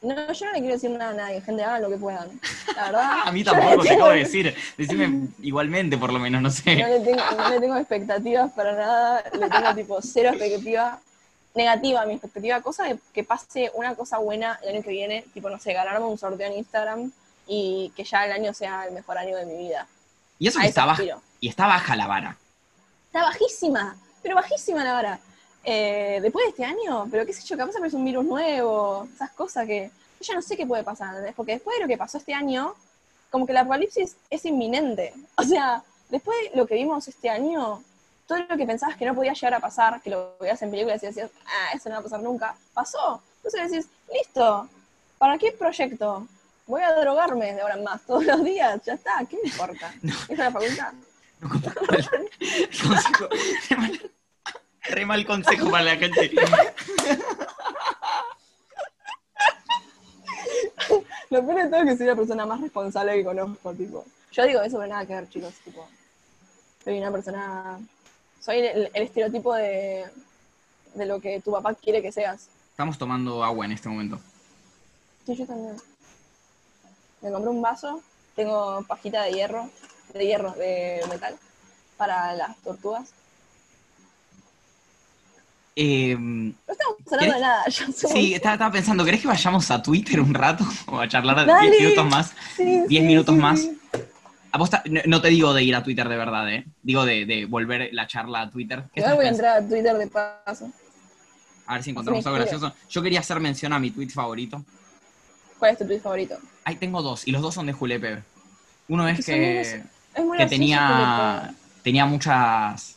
No, yo no le quiero decir nada a nadie. Gente, hagan lo que puedan. La verdad. A mí no tampoco te acabo de decir. Decime igualmente, por lo menos, no No sé. le, tengo, no le tengo expectativas para nada. Le tengo, tipo, cero expectativa negativa. Mi expectativa, cosa de que pase una cosa buena el año que viene. Tipo, no sé, ganarme un sorteo en Instagram y que ya el año sea el mejor año de mi vida. Y eso que está baja, y está baja la vara. Está bajísima, pero bajísima la hora. Eh, después de este año, pero qué sé yo, capaz aparece un virus nuevo, esas cosas que yo ya no sé qué puede pasar, ¿entendés? porque después de lo que pasó este año, como que el apocalipsis es inminente. O sea, después de lo que vimos este año, todo lo que pensabas que no podía llegar a pasar, que lo veías en películas y decías, ah, eso no va a pasar nunca, pasó. Entonces decís, listo, ¿para qué proyecto? Voy a drogarme de ahora en más, todos los días, ya está, ¿qué me importa? ¿Es la facultad? No consejo. Re mal, re mal consejo para la gente. Lo peor de todo es que soy la persona más responsable que conozco, tipo. Yo digo eso, pero nada que ver, chicos, tipo. Soy una persona. Soy el, el estereotipo de, de lo que tu papá quiere que seas. Estamos tomando agua en este momento. Sí, yo también. Me compré un vaso, tengo pajita de hierro, de hierro, de metal, para las tortugas. Eh, No estamos hablando ¿Querés? de nada, ya somos- sí, estaba, estaba pensando, ¿querés que vayamos a Twitter un rato? O a charlar Dale. 10 minutos más. Sí, 10 sí, minutos sí, más. no, no te digo de ir a Twitter de verdad, ¿eh? Digo de, de volver la charla a Twitter. ¿Qué Igual estás voy a entrar a Twitter de paso. A ver si encontramos algo gracioso. Yo quería hacer mención a mi tweet favorito. ¿Cuál es tu tweet favorito? Ahí tengo dos, y los dos son de Julepe. Uno es Que que, Es tenía, tenía muchas...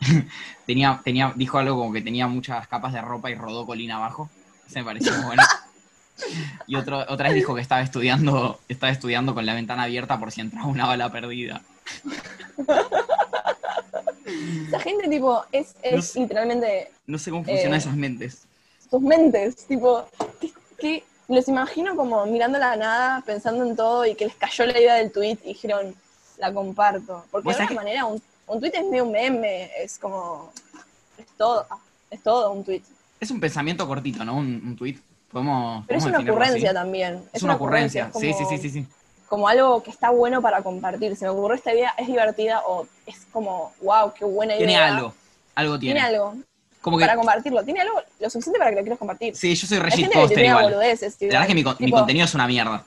tenía, tenía, dijo algo como que tenía muchas capas de ropa y rodó colina abajo. Ese me pareció muy bueno. Y otro, otra vez dijo que estaba estudiando, estaba estudiando con la ventana abierta por si entraba una bala perdida. Esa gente, tipo, es, es No sé. literalmente No sé cómo funcionan Eh, esas mentes. sus mentes, tipo, que los imagino como mirando la nada, pensando en todo y que les cayó la idea del tweet y dijeron, la comparto. Porque ¿Vos de alguna manera un, un tweet es medio un meme, es como, es todo, es todo un tweet. Es un pensamiento cortito, ¿no? Un, un tweet. Podemos, Pero es una ocurrencia así. también. Es una ocurrencia. es Sí, sí, como- sí, sí, sí. Como algo que está bueno para compartir. Se me ocurrió esta idea, es divertida o es como, wow, qué buena idea. Tiene algo. Algo tiene. Tiene algo Como que, para compartirlo. Tiene algo lo suficiente para que lo quieras compartir. sí, yo soy Hay Regis gente que Poster tuitea igual. boludeces, La verdad es que mi, contenido es una mierda.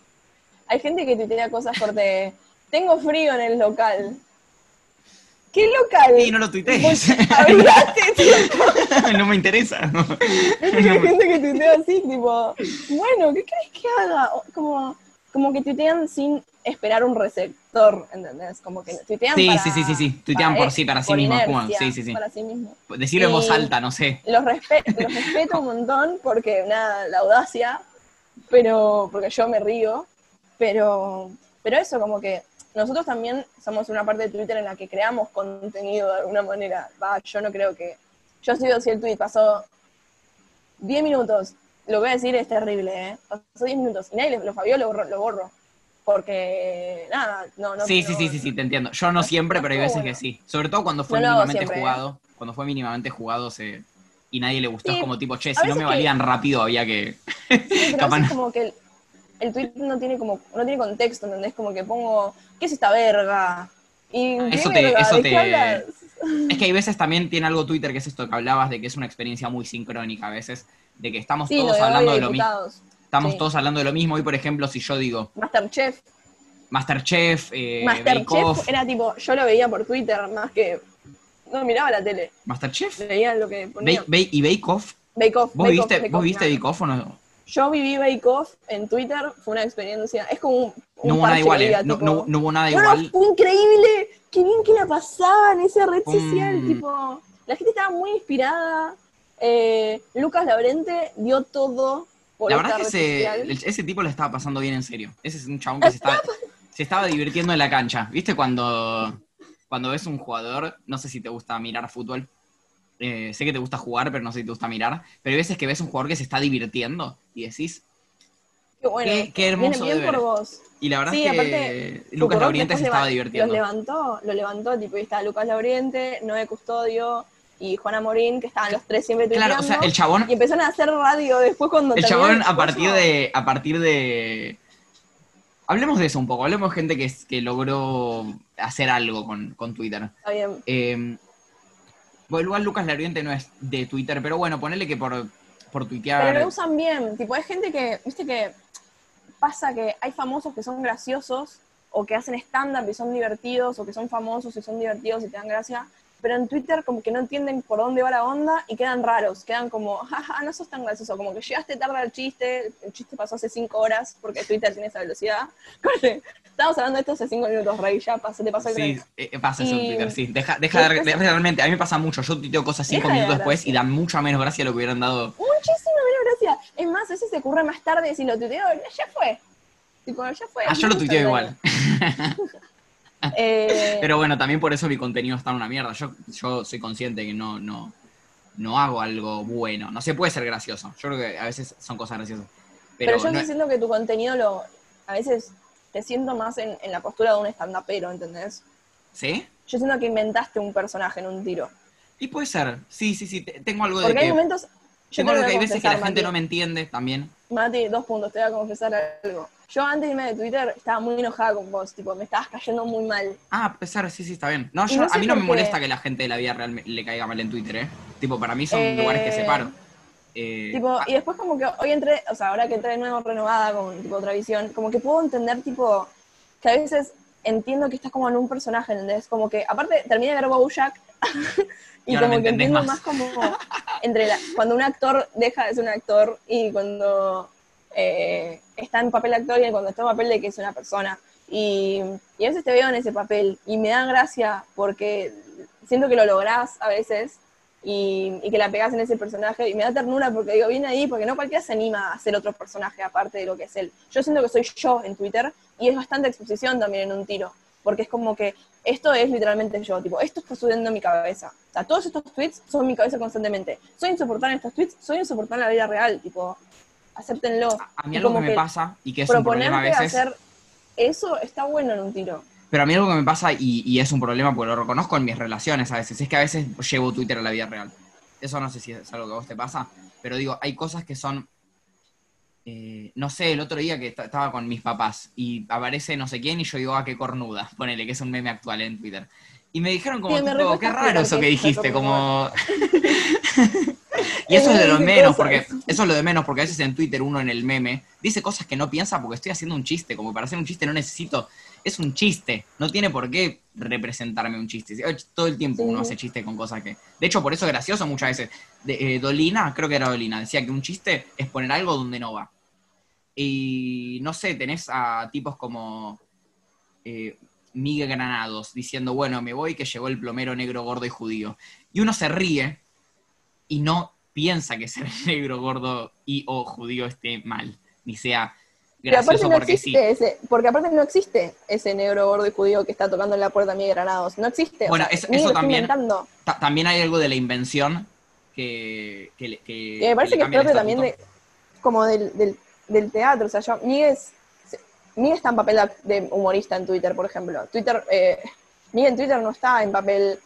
Hay gente que tuitea cosas corte, tengo frío en el local. ¿Qué local? Y no lo tuitees. No me interesa. No. hay gente que tuitea así, tipo, bueno, ¿qué crees que haga? Como, como que tuitean sin esperar un receptor, ¿entendés? Como que tuitean Sí, para- sí, sí, sí, sí. Tuitean por sí, para sí mismos, como- inercia, sí, sí, sí. Para sí mismo. Decirlo en voz alta, no sé. Los, respe- los respeto un montón porque, nada, la audacia, pero porque yo me río, pero, pero eso, como que nosotros también somos una parte de Twitter en la que creamos contenido de alguna manera. Va, yo no creo que... Yo sigo si el tweet pasó 10 minutos, lo voy a decir, es terrible, ¿eh? Pasó 10 minutos y nadie lo lo borro, lo borro. Porque, nada, no, no. Sí, sí, no- sí, sí, sí, te entiendo. Yo no siempre, pero hay veces que sí. Sobre todo cuando fue No mínimamente siempre, ¿eh? jugado. Cuando fue mínimamente jugado se, y nadie le gustó. Sí, es como tipo, che, si no me que- valían rápido había que... Sí, pero Capaz no. como que el, el tweet no tiene como, no tiene contexto, ¿entendés? Como que pongo, ¿qué es esta verga? Y ¿qué Eso te- verga? eso ¿De te-? Es que hay veces también tiene algo Twitter que es esto que hablabas de que es una experiencia muy sincrónica a veces, de que estamos Sí, todos de hablando de lo mismo. Estamos Sí. todos hablando de lo mismo. Y por ejemplo, si yo digo Masterchef. Masterchef, eh, Masterchef era tipo, yo lo veía por Twitter más que, no miraba la tele, Masterchef, veía lo que ponía. Y Bake Off. Bake Off. ¿Vos Bake viste, Off, Bake ¿vos Off, viste nada. Bake Off o no? Yo viví Bake Off en Twitter, fue una experiencia, es como un, un No hubo nada igual, eh. no, no- no hubo nada igual. fue increíble. Qué bien que la pasaba en esa red social. Tipo, la gente estaba muy inspirada. Eh, Lucas Laurente dio todo La verdad es que ese, tipo le estaba pasando bien en serio. Ese es un chabón que se estaba, se estaba divirtiendo en la cancha. ¿Viste cuando, cuando ves un jugador, no sé si te gusta mirar fútbol, eh, sé que te gusta jugar, pero no sé si te gusta mirar, pero hay veces que ves un jugador que se está divirtiendo y decís, Qué bueno. qué- qué hermoso Viene bien de por ver. vos. y la verdad Sí, es que aparte, Lucas Lauriente se estaba divirtiendo. Lo levantó, lo levantó, tipo, y estaba Lucas Lauriente, Noé Custodio y Juana Morín, que estaban los tres siempre Claro, o sea, el chabón, Y empezaron a hacer radio después cuando el chabón a partir de, a partir de, hablemos de eso un poco, hablemos de gente que, que logró hacer algo con, con Twitter. Está bien. Eh, bueno, igual Lucas Lauriente no es de Twitter, pero bueno, ponele que por, por tuitear. Pero lo usan bien. Tipo, hay gente que, viste que pasa que hay famosos que son graciosos o que hacen stand-up y son divertidos o que son famosos y son divertidos y te dan gracia. Pero en Twitter como que no entienden por dónde va la onda y quedan raros, quedan como, jaja, no sos tan gracioso, como que llegaste tarde al chiste, el chiste pasó hace cinco horas porque Twitter tiene esa velocidad. Corte, Estábamos hablando de esto hace cinco minutos, Rey, ya pasó, te pasó el Sí, tren. eh, pasa eso en Twitter, sí. Deja, deja de, de- realmente, a mí me pasa mucho. Yo tuiteo cosas cinco de minutos después y dan mucha menos gracia lo que hubieran dado. Muchísimo menos gracia. Es más, veces se ocurre más tarde decir lo tuiteo, ya fue. Tipo, ya fue. Ah, yo lo tuiteo igual. Eh, Pero bueno, también por eso mi contenido está en una mierda. Yo, yo soy consciente que no, no, no hago algo bueno. No se puede ser gracioso. Yo creo que a veces son cosas graciosas. Pero, Pero, yo no- siento que tu contenido lo. A veces te siento más en, en la postura de un stand-upero, ¿entendés? ¿Sí? Yo siento que inventaste un personaje en un tiro. Y puede ser. Sí, sí, sí. te- Tengo algo de Porque hay que. momentos. Yo Tengo algo que hay veces que la gente Mati. no me entiende también. Mati, dos puntos, te voy a confesar algo. Yo antes de irme de Twitter estaba muy enojada con vos, tipo, me estabas cayendo muy mal. Ah, a pesar, sí, sí, está bien. No, yo, no a mí no me molesta que la gente de la vida real me- le caiga mal en Twitter, ¿eh? Tipo, para mí son Eh, lugares que separo. Eh, Tipo, ah, y después como que hoy entré, o sea, ahora que entré de nuevo renovada con tipo otra visión, como que puedo entender tipo que a veces entiendo que estás como en un personaje, ¿entendés? Como que aparte terminé de ver Bojack Y y, como que entiendo más. más, como entre la, cuando un actor deja de ser un actor y cuando eh, está en papel actor y cuando está en papel de que es una persona. Y, y a veces te veo en ese papel y me da gracia porque siento que lo lográs a veces y, que la pegás en ese personaje y me da ternura porque digo, viene ahí porque no cualquiera se anima a hacer otro personaje aparte de lo que es él. Yo siento que soy yo en Twitter y es bastante exposición también en un tiro, porque es como que esto es literalmente yo, tipo, esto está sucediendo en mi cabeza. Todos estos tweets son mi cabeza constantemente. Soy insoportable en estos tweets, soy insoportable en la vida real, tipo, acéptenlo. a- a mí algo que me que pasa y que es un problema a veces. hacer eso está bueno en un tiro. Pero a mí algo que me pasa y, y es un problema porque lo reconozco en mis relaciones a veces, es que a veces llevo Twitter a la vida real. Eso no sé si es algo que a vos te pasa, pero digo, hay cosas que son. eh, no sé, el otro día que est- estaba con mis papás y aparece no sé quién y yo digo, ah, qué cornuda, ponele, que es un meme actual en Twitter. Y me dijeron como, Sí, me tipo, re qué raro eso que dijiste, como... y eso es de lo menos, porque eso es lo de menos, porque a veces en Twitter uno en el meme dice cosas que no piensa porque estoy haciendo un chiste, como para hacer un chiste no necesito, es un chiste, no tiene por qué representarme un chiste. Todo el tiempo Sí. uno hace chistes con cosas que... De hecho, por eso es gracioso muchas veces. De, eh, Dolina, creo que era Dolina, decía que un chiste es poner algo donde no va. Y no sé, tenés a tipos como eh, Miguel Granados diciendo, bueno, me voy que llegó el plomero negro, gordo y judío. Y uno se ríe y no piensa que ser negro, gordo y o judío esté mal, ni sea gracioso no porque sí. ese, porque aparte no existe ese negro gordo y judío que está tocando en la puerta a Miguel Granados. No existe. Bueno, o sea, eso- también-. Ta- también hay algo de la invención que, que, que- Y me parece que es propio también de, como del, del, del teatro. O sea, yo, Miguel, es- Miguel está en papel de humorista en Twitter, por ejemplo. Twitter, eh, Miguel en Twitter no está en papel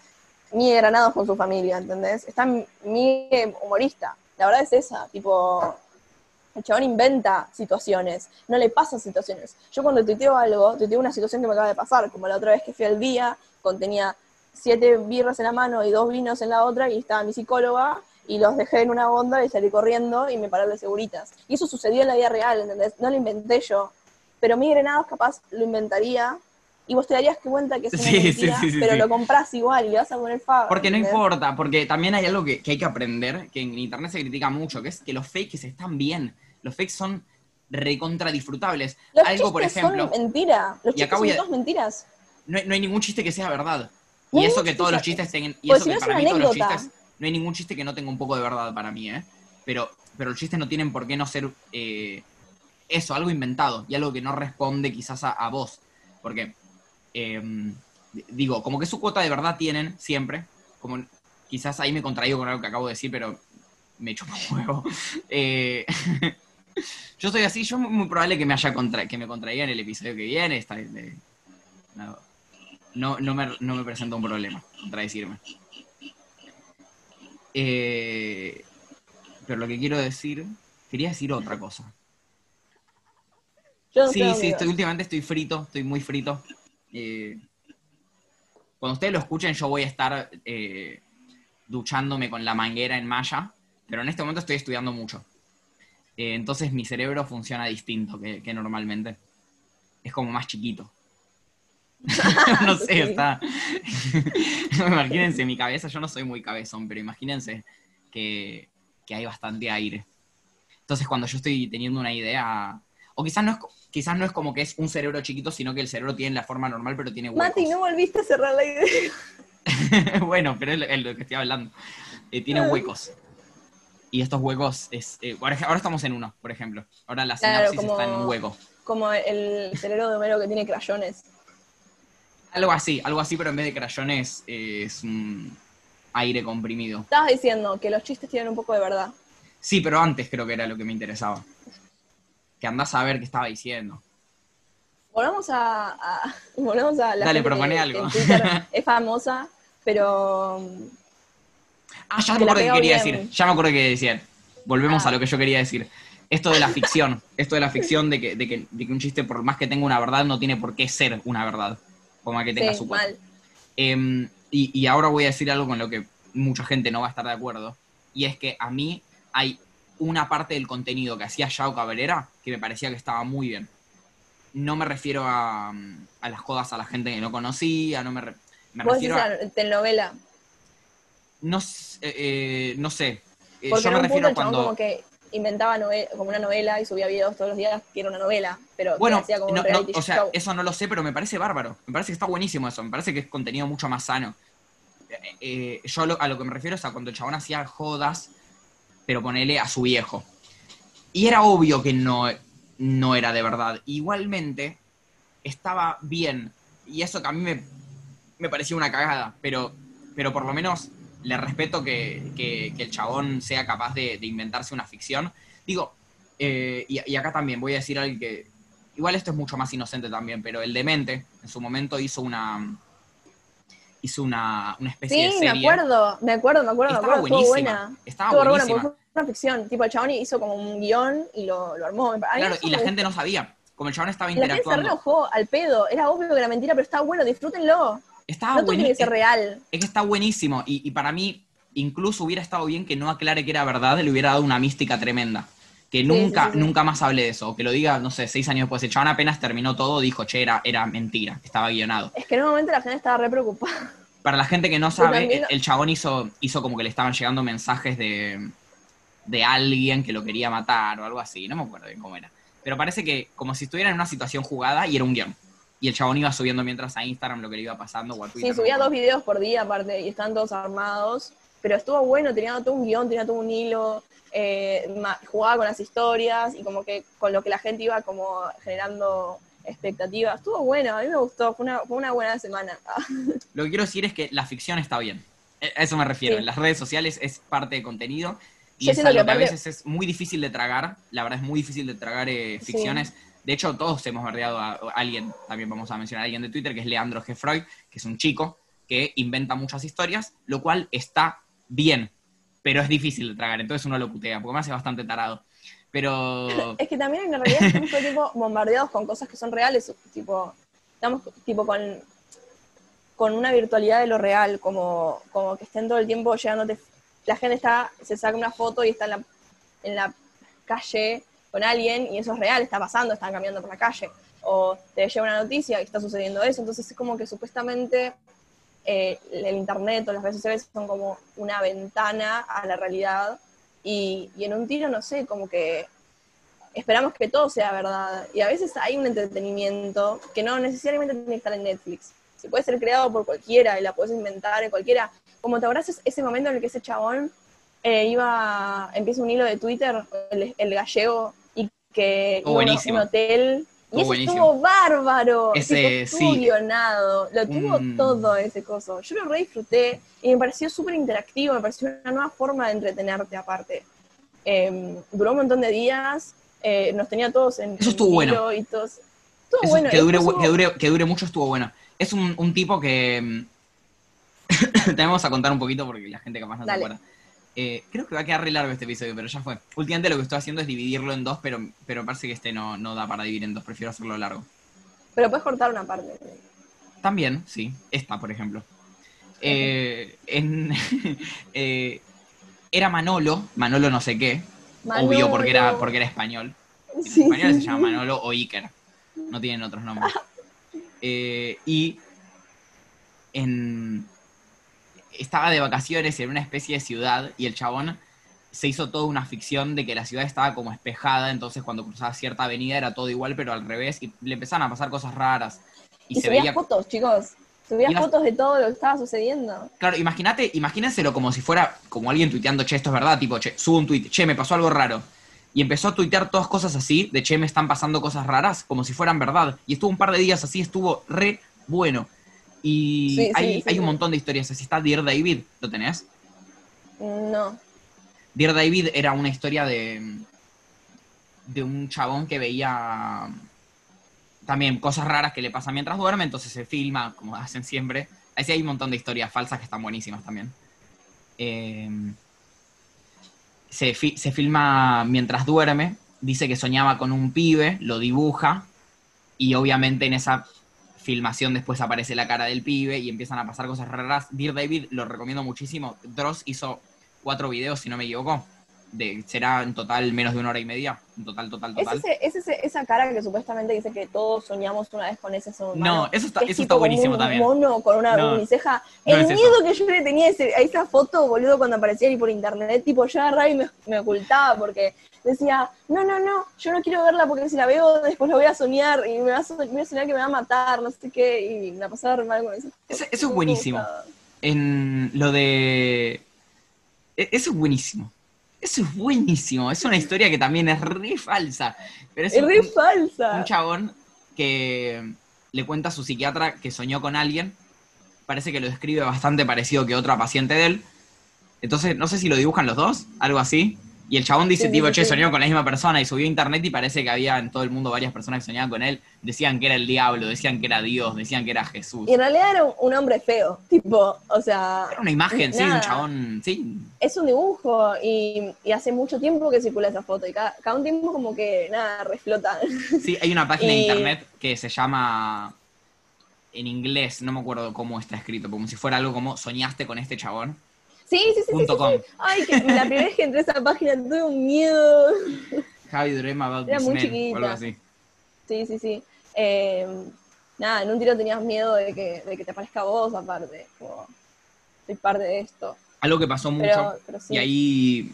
Miguel Granados con su familia, ¿entendés? Está Miguel humorista. La verdad es esa, tipo, el chabón inventa situaciones, no le pasan situaciones. Yo cuando tuiteo algo, tuiteo una situación que me acaba de pasar, como la otra vez que fui al día, contenía siete birras en la mano y dos vinos en la otra, y estaba mi psicóloga, y los dejé en una onda y salí corriendo y me paré de seguritas. Y eso sucedió en la vida real, ¿entendés? No lo inventé yo. Pero mi Grenados capaz lo inventaría y vos te darías cuenta que es una mentira, pero lo compras igual y le vas a poner favor. Porque no importa, porque también hay algo que, hay que aprender, que en internet se critica mucho, que es que los fakes están bien. Los fakes son recontra disfrutables. Los algo, por ejemplo. Son mentira. Los chistes son todos mentiras. No hay, ningún chiste que sea verdad. y eso que todos los chistes tengan. Y eso que para mí todos los chistes. No hay ningún chiste que no tenga un poco de verdad para mí, ¿eh? Pero, pero los chistes no tienen por qué no ser eh, eso, algo inventado y algo que no responde quizás a, a vos. Porque Em, digo, como que su cuota de verdad tienen siempre, como quizás ahí me contraigo con algo que acabo de decir, pero me echo un huevo. Eh, yo soy así, yo muy probable que me haya contra que me contraiga en el episodio que viene. Está, no, no, me, no me presenta un problema contradecirme. Eh, pero lo que quiero decir, quería decir otra cosa. sí, sí, estoy, últimamente estoy frito, estoy muy frito. Eh, cuando ustedes lo escuchen, yo voy a estar eh, duchándome con la manguera en malla, pero en este momento estoy estudiando mucho. Eh, entonces mi cerebro funciona distinto que, normalmente. Es como más chiquito. no sé, está. imagínense mi cabeza, yo no soy muy cabezón, pero imagínense que, que hay bastante aire. Entonces, cuando yo estoy teniendo una idea, o quizás no es, quizás no es como que es un cerebro chiquito, sino que el cerebro tiene la forma normal, pero tiene huecos. Mati, no volviste a cerrar la idea. bueno, pero es lo, que estoy hablando. Eh, tiene ah. huecos. Y estos huecos es. Eh, ahora estamos en uno, por ejemplo. Ahora la sinapsis está en un hueco. Como el cerebro de Homero que tiene crayones. Algo así, algo así, pero en vez de crayones eh, es un aire comprimido. Estabas diciendo que los chistes tienen un poco de verdad. Sí, pero antes creo que era lo que me interesaba que andás a ver qué estaba diciendo. Volvamos a, volvemos a la Dale, propone algo. es famosa, pero... Ah, ya me acuerdo qué quería decir. Ya me acuerdo qué decir. Volvemos a ah. lo que yo quería decir. Esto de la ficción. esto de la ficción de que, de, que, de que, un chiste, por más que tenga una verdad, no tiene por qué ser una verdad. Por más que tenga su cual. Em, y, y ahora voy a decir algo con lo que mucha gente no va a estar de acuerdo. Y es que a mí hay una parte del contenido que hacía Yao Cabrera que me parecía que estaba muy bien. No me refiero a, las jodas a la gente que no conocía, no me, me refiero a... telenovela? No, eh, no sé. Eh, Porque yo me refiero a cuando... como que inventaba como una novela y subía videos todos los días que era una novela, pero bueno, hacía como un o sea, eso no lo sé, pero me parece bárbaro. Me parece que está buenísimo eso. Me parece que es contenido mucho más sano. Eh, yo a lo que me refiero es a cuando el chabón hacía jodas pero ponele a su viejo. Y era obvio que no, no era de verdad. Igualmente, estaba bien. Y eso que a mí me, me parecía una cagada, pero, pero por lo menos le respeto que, el chabón sea capaz de, inventarse una ficción. Digo, eh, y, acá también voy a decir algo que, igual esto es mucho más inocente también, pero el demente en su momento hizo una hizo una, una especie de serie. Sí, me acuerdo, me acuerdo, me acuerdo, Estaba me acuerdo, buenísima. Estaba buenísima una ficción, tipo el chabón hizo como un guion y lo, lo armó. Claro, y la gente no sabía, como el chabón estaba interactuando. La gente se enojó al pedo, era obvio que era mentira, pero estaba bueno, disfrútenlo. Estaba no tiene que real. Es que está buenísimo, y, y, para mí incluso hubiera estado bien que no aclare que era verdad, le hubiera dado una mística tremenda. Que nunca, nunca más hable de eso, o que lo diga, no sé, seis años después. El chabón apenas terminó todo, dijo, che, era, era mentira, estaba guionado. Es que en un momento la gente estaba re preocupada. Para la gente que no sabe, el, chabón hizo, hizo como que le estaban llegando mensajes de, de alguien que lo quería matar o algo así, no me acuerdo bien cómo era. Pero parece que como si estuviera en una situación jugada y era un guion. Y el chabón iba subiendo mientras a Instagram lo que le iba pasando o a Twitter. Sí, subía dos videos por día aparte y estaban todos armados. Pero estuvo bueno, tenía todo un guion, tenía todo un hilo, eh, jugaba con las historias y como que con lo que la gente iba como generando expectativas. Estuvo bueno, a mí me gustó, fue una, fue una buena semana. lo que quiero decir es que la ficción está bien. E, a eso me refiero. En las redes sociales es parte de contenido y es algo que, a veces es muy difícil de tragar, la verdad es muy difícil de tragar eh, ficciones. De hecho, todos hemos verdeado a, alguien, también vamos a mencionar a alguien de Twitter, que es Leandro G. Freud, que es un chico que inventa muchas historias, lo cual está bien, pero es difícil de tragar, entonces uno lo putea, porque me hace bastante tarado. Pero... Es que también en realidad estamos todo tiempo bombardeados con cosas que son reales, tipo, estamos tipo con, con una virtualidad de lo real, como, como que estén todo el tiempo llegándote, la gente está, se saca una foto y está en la, en la calle con alguien y eso es real, está pasando, están caminando por la calle. O te llega una noticia y está sucediendo eso, entonces es como que supuestamente eh, el internet o las redes sociales son como una ventana a la realidad y, y en un tiro, no sé, como que esperamos que todo sea verdad. Y a veces hay un entretenimiento que no necesariamente tiene que estar en Netflix. Si puede ser creado por cualquiera y la puedes inventar en cualquiera. Como te abrazas ese momento en el que ese chabón eh, iba, empieza un hilo de Twitter, el, el gallego, y que Oh, iba a buenísimo. un hotel. Y Oh, buenísimo. estuvo bárbaro. Ese, tipo, estuvo sí. guionado. Lo tuvo Un- todo ese coso. Yo lo re disfruté y me pareció súper interactivo, me pareció una nueva forma de entretenerte aparte. Eh, duró un montón de días, eh, nos tenía todos en Eso estuvo en bueno. hilo y todos. Estuvo Eso, bueno. que, dure, que, dure, que dure mucho estuvo bueno. Es un, un tipo que... mm, Tenemos a contar un poquito porque la gente capaz no se acuerda. Eh, creo que va a quedar re largo este episodio, pero ya fue. Últimamente lo que estoy haciendo es dividirlo en dos, pero, pero parece que este no, no da para dividir en dos, prefiero hacerlo largo. Pero puedes cortar una parte. También, sí. Esta, por ejemplo. Eh, en, eh, era Manolo, Manolo no sé qué, obvio porque era, porque era español. En Sí, español sí, se llama. Manolo o Iker. No tienen otros nombres. Eh, y en, estaba de vacaciones en una especie de ciudad y el chabón se hizo toda una ficción de que la ciudad estaba como espejada, entonces cuando cruzaba cierta avenida era todo igual pero al revés y le empezaban a pasar cosas raras. Y, Y, se subías veía... fotos, chicos. Subías fotos de todo lo que estaba sucediendo. Claro, imagínate, imagínenselo como si fuera como alguien tuiteando, che, esto es verdad, tipo, che, subo un tuit, che, me pasó algo raro. Y empezó a tuitear todas cosas así, de che, me están pasando cosas raras, como si fueran verdad. Y estuvo un par de días así, estuvo re bueno. Y Sí, sí, hay, sí, hay un montón de historias así. Está Dear David, ¿lo tenés? No. Dear David era una historia de, de un chabón que veía también cosas raras que le pasan mientras duerme, entonces se filma, como hacen siempre. Así hay un montón de historias falsas que están buenísimas también. Eh, se, fi- se filma mientras duerme, dice que soñaba con un pibe, lo dibuja, y obviamente en esa filmación después aparece la cara del pibe y empiezan a pasar cosas raras. Dear David lo recomiendo muchísimo. Dross hizo cuatro videos, si no me equivoco. De, será en total menos de una hora y media. En total, total, ¿Es, total. ese, es ese- esa cara que supuestamente dice que todos soñamos una vez con ese ser humano? No, eso está, eso está buenísimo un también. mono con una No, uniceja. no El es eso. miedo que yo le tenía a, ese- a esa foto, boludo, cuando aparecía ahí por internet, tipo, yo agarraba y me, me ocultaba porque decía, no, no, no, yo no quiero verla porque si la veo después la voy a soñar y me va a, so- voy a soñar que me va a matar, no sé qué, y me pasaba re mal con eso. Eso- eso es buenísimo. En lo de. e- Eso es buenísimo. Eso es buenísimo. Es una historia que también es re falsa. Pero es Es un- re falsa. un chabón que le cuenta a su psiquiatra que soñó con alguien. Parece que lo describe bastante parecido que otra paciente de él. Entonces, no sé si lo dibujan los dos, algo así. Y el chabón dice, Sí, tipo, sí, che, sí. soñó con la misma persona y subió a internet y parece que había en todo el mundo varias personas que soñaban con él. Decían que era el diablo, decían que era Dios, decían que era Jesús. Y en realidad era un, un hombre feo, tipo, o sea, Era una imagen, sí, un chabón, sí. es un dibujo y, y hace mucho tiempo que circula esa foto y cada, cada un tiempo como que nada, reflota. Sí, hay una página de internet que se llama en inglés, no me acuerdo cómo está escrito, como si fuera algo como soñaste con este chabón. Sí, sí, sí, Punto sí, com. sí. Ay, que la primera vez que entré a esa página tuve un miedo. How you dream about Era muy o chiquita. algo así. Sí, sí, sí. Eh, nada, en un tiro tenías miedo de que, de que te parezca a vos aparte. Como, soy parte de esto. Algo que pasó mucho, Pero, pero sí. y ahí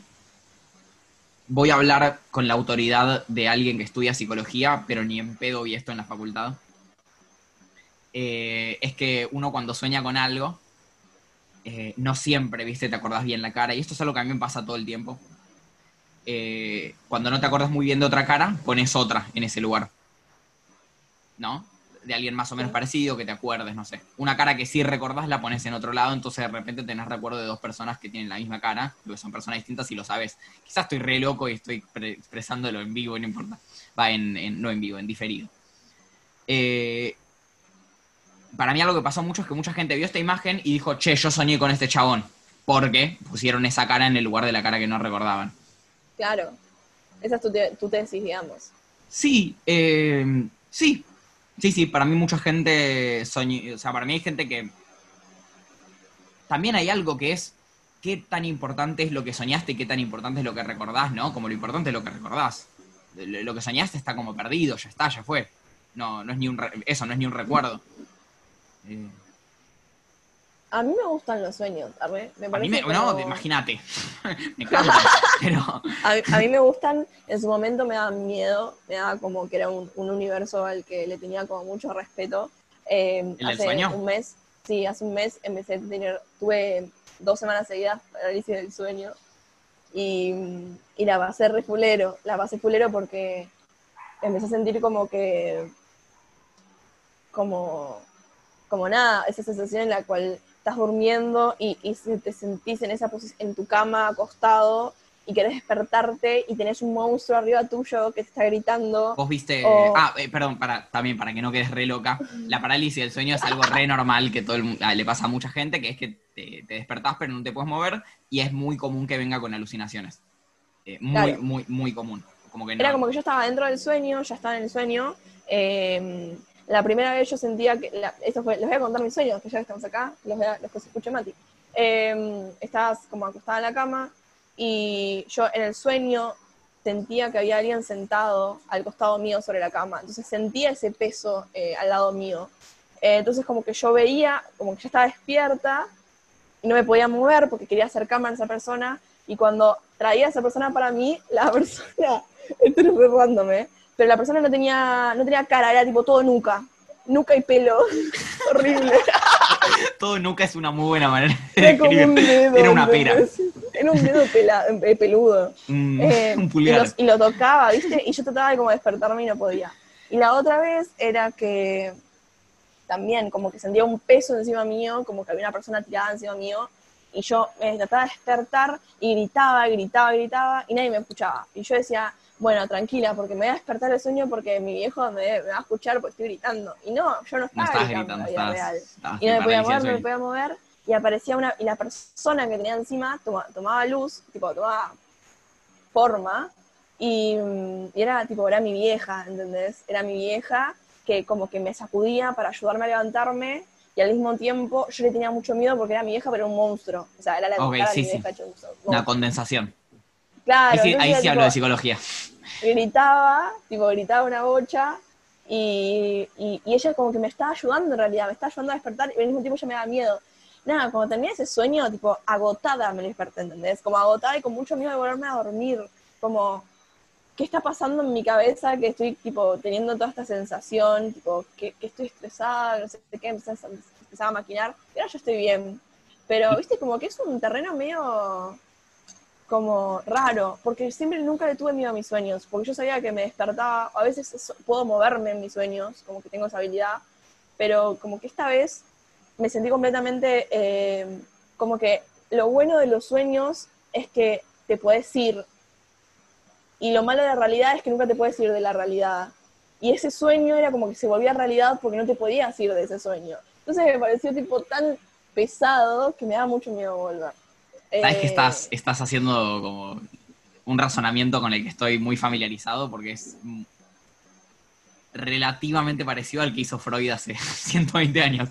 voy a hablar con la autoridad de alguien que estudia psicología, pero ni en pedo vi esto en la facultad. Eh, es que uno cuando sueña con algo, eh, no siempre, viste, te acordás bien la cara, y esto es algo que a mí me pasa todo el tiempo. Eh, cuando no te acuerdas muy bien de otra cara, pones otra en ese lugar. ¿No? De alguien más o menos parecido, que te acuerdes, no sé. Una cara que sí recordás la pones en otro lado, entonces de repente tenés recuerdo de dos personas que tienen la misma cara, que son personas distintas y lo sabes. Quizás estoy re loco y estoy pre- expresándolo en vivo, no importa. Va en, en- no en vivo, en diferido. Eh, para mí algo que pasó mucho es que mucha gente vio esta imagen y dijo, che, yo soñé con este chabón. Porque pusieron esa cara en el lugar de la cara que no recordaban. Claro. Esa es tu, te- tu tesis, digamos. Sí, eh, sí, sí, sí, para mí mucha gente soñó, o sea, para mí hay gente que... También hay algo que es qué tan importante es lo que soñaste y qué tan importante es lo que recordás, ¿no? Como lo importante es lo que recordás. Lo que soñaste está como perdido, ya está, ya fue. No, no es ni un re- eso, no es ni un recuerdo. Eh, A mí me gustan los sueños, arre. Me a mí parece me, como- imagínate, me encanta, pero A mí, a mí me gustan, en su momento me daban miedo, me daba como que era un, un universo al que le tenía como mucho respeto. Eh, ¿El hace sueño? un mes, sí, hace un mes empecé a tener, tuve dos semanas seguidas parálisis del sueño y, y la pasé re fulero, la pasé fulero porque empecé a sentir como que, como, como nada, esa sensación en la cual estás durmiendo y, y te sentís en esa posi- en tu cama acostado y querés despertarte y tenés un monstruo arriba tuyo que te está gritando. Vos viste. O- Ah, eh, perdón, para, también para que no quedes re loca. La parálisis del sueño es algo re normal que todo el ah, le pasa a mucha gente, que es que te, te despertás pero no te puedes mover y es muy común que venga con alucinaciones. Eh, muy, Claro. muy, muy común. Como que no. Era como que yo estaba dentro del sueño, ya estaba en el sueño. eh, la primera vez yo sentía que. la- esto fue, les voy a contar mis sueños, que ya estamos acá, los, los que se escuche Mati. Eh, estabas como acostada en la cama y yo en el sueño sentía que había alguien sentado al costado mío sobre la cama. Entonces sentía ese peso eh, al lado mío. Eh, entonces como que yo veía, como que yo estaba despierta y no me podía mover porque quería acercarme a esa persona. Y cuando traía a esa persona para mí, la persona, esto es re random, ¿eh? Pero la persona no tenía, no tenía cara, era tipo todo nuca. Nuca y pelo. Horrible. Todo nunca es una muy buena manera de Era como un dedo. Era una pera. Era un dedo pela- eh, peludo. Un, Eh, un y, pulgar. los- y lo tocaba, ¿viste? Y yo trataba de como despertarme y no podía. Y la otra vez era que también como que sentía un peso encima mío, como que había una persona tirada encima mío, y yo me trataba de despertar y gritaba, gritaba, gritaba, y nadie me escuchaba. Y yo decía, bueno, tranquila, porque me voy a despertar el sueño porque mi viejo me, me va a escuchar porque estoy gritando. Y no, yo no estaba gritando, en la vida real. Y no me podía mover, no me podía mover. Y aparecía una, y la persona que tenía encima toma- tomaba luz, tipo, tomaba forma, y, y era tipo, era mi vieja, ¿entendés? Era mi vieja que como que me sacudía para ayudarme a levantarme, y al mismo tiempo yo le tenía mucho miedo porque era mi vieja, pero era un monstruo. O sea, era la sí, mi vieja. Una condensación. Claro, Ahí sí, ahí sí hablo tipo- de psicología. gritaba, tipo gritaba una bocha, y, y, y ella como que me estaba ayudando en realidad, me estaba ayudando a despertar, y al mismo tiempo ya me daba miedo. Nada, cuando terminé ese sueño, tipo, agotada me desperté, ¿entendés? Como agotada y con mucho miedo de volverme a dormir, como, ¿qué está pasando en mi cabeza? Que estoy, tipo, teniendo toda esta sensación, tipo, que, que estoy estresada, no sé qué, empecé a, empezaba a maquinar, y ahora yo estoy bien. Pero, viste, como que es un terreno medio como raro, porque siempre nunca le tuve miedo a mis sueños, porque yo sabía que me despertaba, a veces puedo moverme en mis sueños, como que tengo esa habilidad, pero como que esta vez me sentí completamente, eh, como que lo bueno de los sueños es que te puedes ir, y lo malo de la realidad es que nunca te puedes ir de la realidad. Y ese sueño era como que se volvía realidad porque no te podías ir de ese sueño. Entonces me pareció tipo tan pesado que me da mucho miedo volver. Sabes que Eh, estás, estás haciendo como un razonamiento con el que estoy muy familiarizado porque es relativamente parecido al que hizo Freud hace 120 años.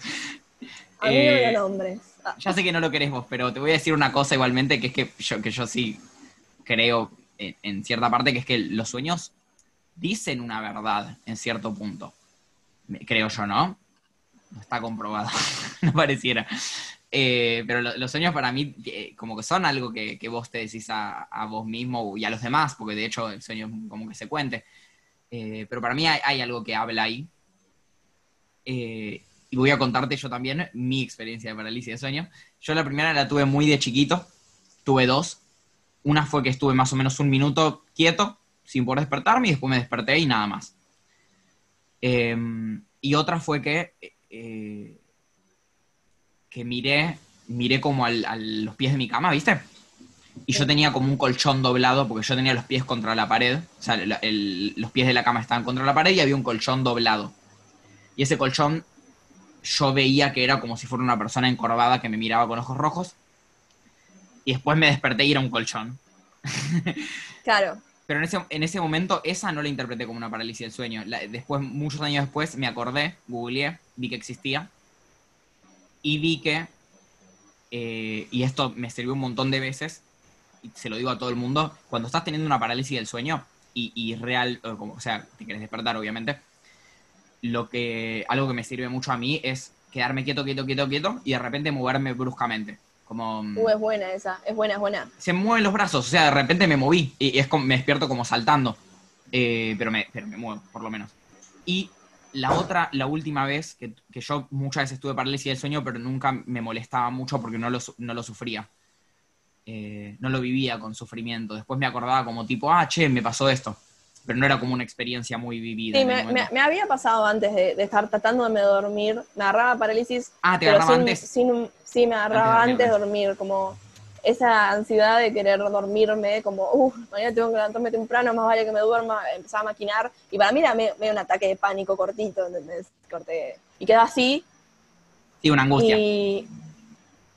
A mí no Eh, da nombres. Ah, Ya sé que no lo querés vos, pero te voy a decir una cosa igualmente, que es que yo, que yo sí creo en, en cierta parte, que es que los sueños dicen una verdad en cierto punto. Creo yo, ¿no? No está comprobado, no pareciera. Eh, pero lo- los sueños para mí eh, como que son algo que, que vos te decís a, a vos mismo y a los demás, porque de hecho el sueño es como que se cuente. Eh, pero para mí hay, hay algo que habla ahí. Eh, y voy a contarte yo también mi experiencia de parálisis de sueño. Yo la primera la tuve muy de chiquito, tuve dos. Una fue que estuve más o menos un minuto quieto, sin poder despertarme, y después me desperté y nada más. Eh, y otra fue que, eh, que miré, miré como al- a los pies de mi cama, ¿viste? Y yo tenía como un colchón doblado, porque yo tenía los pies contra la pared, o sea, el- los pies de la cama estaban contra la pared y había un colchón doblado. Y ese colchón yo veía que era como si fuera una persona encorvada que me miraba con ojos rojos. Y después me desperté y era un colchón. Claro. Pero en ese, en ese momento esa no la interpreté como una parálisis del sueño. La- después, muchos años después, me acordé, googleé, vi que existía. Y vi que, eh, y esto me sirvió un montón de veces, y se lo digo a todo el mundo, cuando estás teniendo una parálisis del sueño, y, y real, o, como, o sea, te quieres despertar, obviamente, lo que, algo que me sirve mucho a mí es quedarme quieto, quieto, quieto, quieto, y de repente moverme bruscamente. Como, Uh, es buena esa, es buena, es buena. se mueven los brazos, o sea, de repente me moví y, y es como, me despierto como saltando, Eh, pero, me, pero me muevo, por lo menos. Y la otra, la última vez que, que yo muchas veces tuve parálisis del sueño, pero nunca me molestaba mucho porque no lo, no lo sufría. Eh, no lo vivía con sufrimiento. Después me acordaba como tipo, ah, che, me pasó esto. Pero no era como una experiencia muy vivida. Sí, me, momento. me- me había pasado antes de, de estar tratándome de dormir, me agarraba parálisis. Ah, ¿te agarraba sin- antes? sin sí, me agarraba Antes de antes de dormir, como esa ansiedad de querer dormirme, como, uff, mañana tengo que levantarme temprano, más vale que me duerma, empezaba a maquinar. Y para mí era me- medio un ataque de pánico cortito, ¿entendés? Corté. Y quedaba así, Sí, una angustia. y,